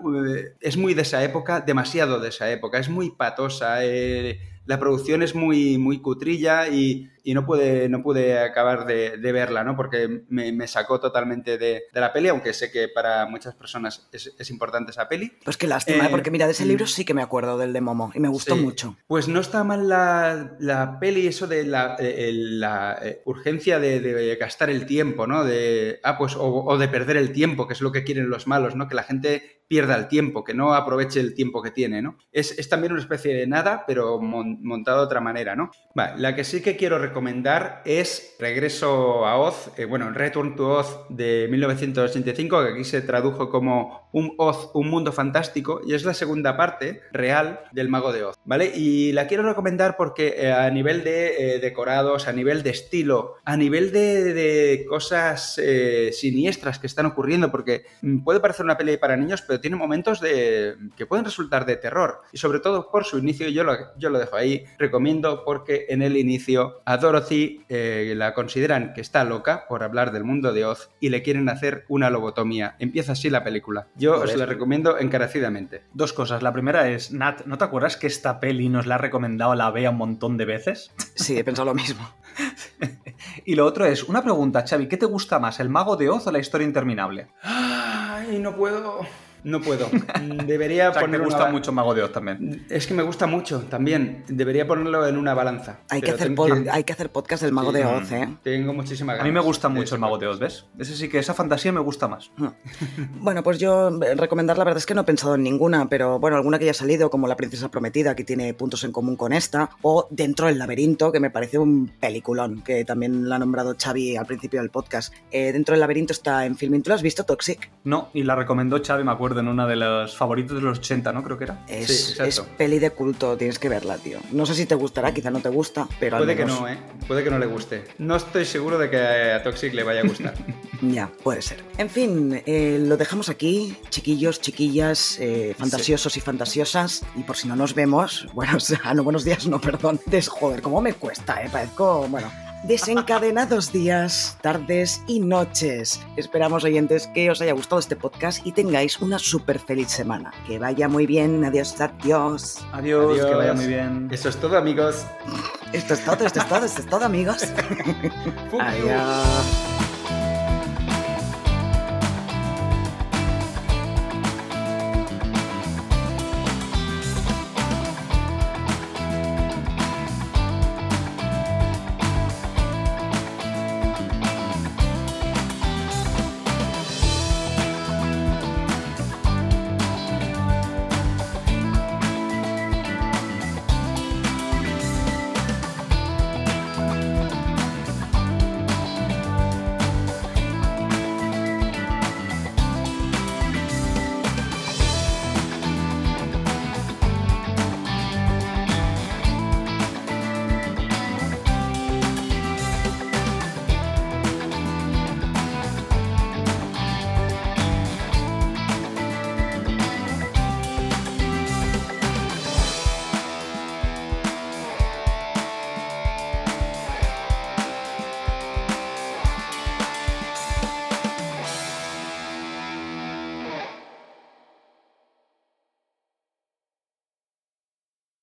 es muy de esa época demasiado de esa época. Es muy patosa. Eh, la producción es muy, muy cutrilla y, no, pude, no pude acabar de, verla, ¿no? Porque me, sacó totalmente de, la peli, aunque sé que para muchas personas es, importante esa peli. Pues qué lástima, ¿eh? porque mira, de ese libro mm. sí que me acuerdo del de Momo y me gustó mucho. Pues no está mal la, peli, eso de la, eh, urgencia de, gastar el tiempo, ¿no? De, ah, pues, o, o de perder el tiempo, que es lo que quieren los malos, ¿no? Que la gente pierda el tiempo, que no aproveche el tiempo que tiene, ¿no? Es, también una especie de nada, pero montado de otra manera, ¿no? la que sí que quiero recomendar es Regreso a Oz, eh, bueno, Return to Oz de 1985, que aquí se tradujo como un Oz, un mundo fantástico, y es la segunda parte real del Mago de Oz, ¿vale? Y la quiero recomendar porque eh, a nivel de eh, decorados, a nivel de estilo, a nivel de, cosas siniestras que están ocurriendo, porque mm, puede parecer una peli para niños, pero tiene momentos de, que pueden resultar de terror. Y sobre todo por su inicio, yo lo, yo lo dejo ahí, recomiendo porque en el inicio a Dorothy eh, la consideran que está loca por hablar del mundo de Oz y le quieren hacer una lobotomía. Empieza así la película. Yo os la recomiendo encarecidamente. Dos cosas. La primera es, Nat, ¿no te acuerdas que esta peli nos la ha recomendado la vea un montón de veces? Sí, he pensado lo mismo. y lo otro es, una pregunta, Xavi, ¿qué te gusta más, el mago de Oz o la historia interminable? Ay, no puedo. No puedo. Debería o Me gusta mucho Mago de Oz también. Es que me gusta mucho también. Debería ponerlo en una balanza. Hay, que hacer, hay que hacer podcast del Mago de Oz, ¿eh? Tengo muchísima ganas. A mí me gusta mucho el Mago de Oz, ¿ves? Ese sí que esa fantasía me gusta más. bueno, pues yo eh, recomendar la verdad es que no he pensado en ninguna, pero bueno, alguna que haya salido, como La Princesa Prometida, que tiene puntos en común con esta, o Dentro del Laberinto, que me parece un peliculón, que también la ha nombrado Xavi al principio del podcast. Eh, Dentro del Laberinto está en Filming. ¿Tú lo has visto, Toxic? No, y la recomendó Xavi, me acuerdo, en una de las favoritos de los 80, ¿no? Creo que era. Es, es peli de culto, tienes que verla, tío. No sé si te gustará, quizá no te gusta, pero Puede que no, ¿eh? Puede que no le guste. No estoy seguro de que a Toxic le vaya a gustar. ya, puede ser. En fin, eh, lo dejamos aquí, chiquillos, chiquillas, eh, fantasiosos y fantasiosas. Y por si no nos vemos, bueno, ah, no, buenos días, no, perdón. Des, joder, cómo me cuesta, ¿eh? Parezco, bueno desencadenados días, tardes y noches. Esperamos, oyentes, que os haya gustado este podcast y tengáis una súper feliz semana. Que vaya muy bien. Adiós, adiós. Adiós, que vaya muy bien. Eso es todo, amigos. Esto es todo, esto es todo, esto es todo, amigos. adiós.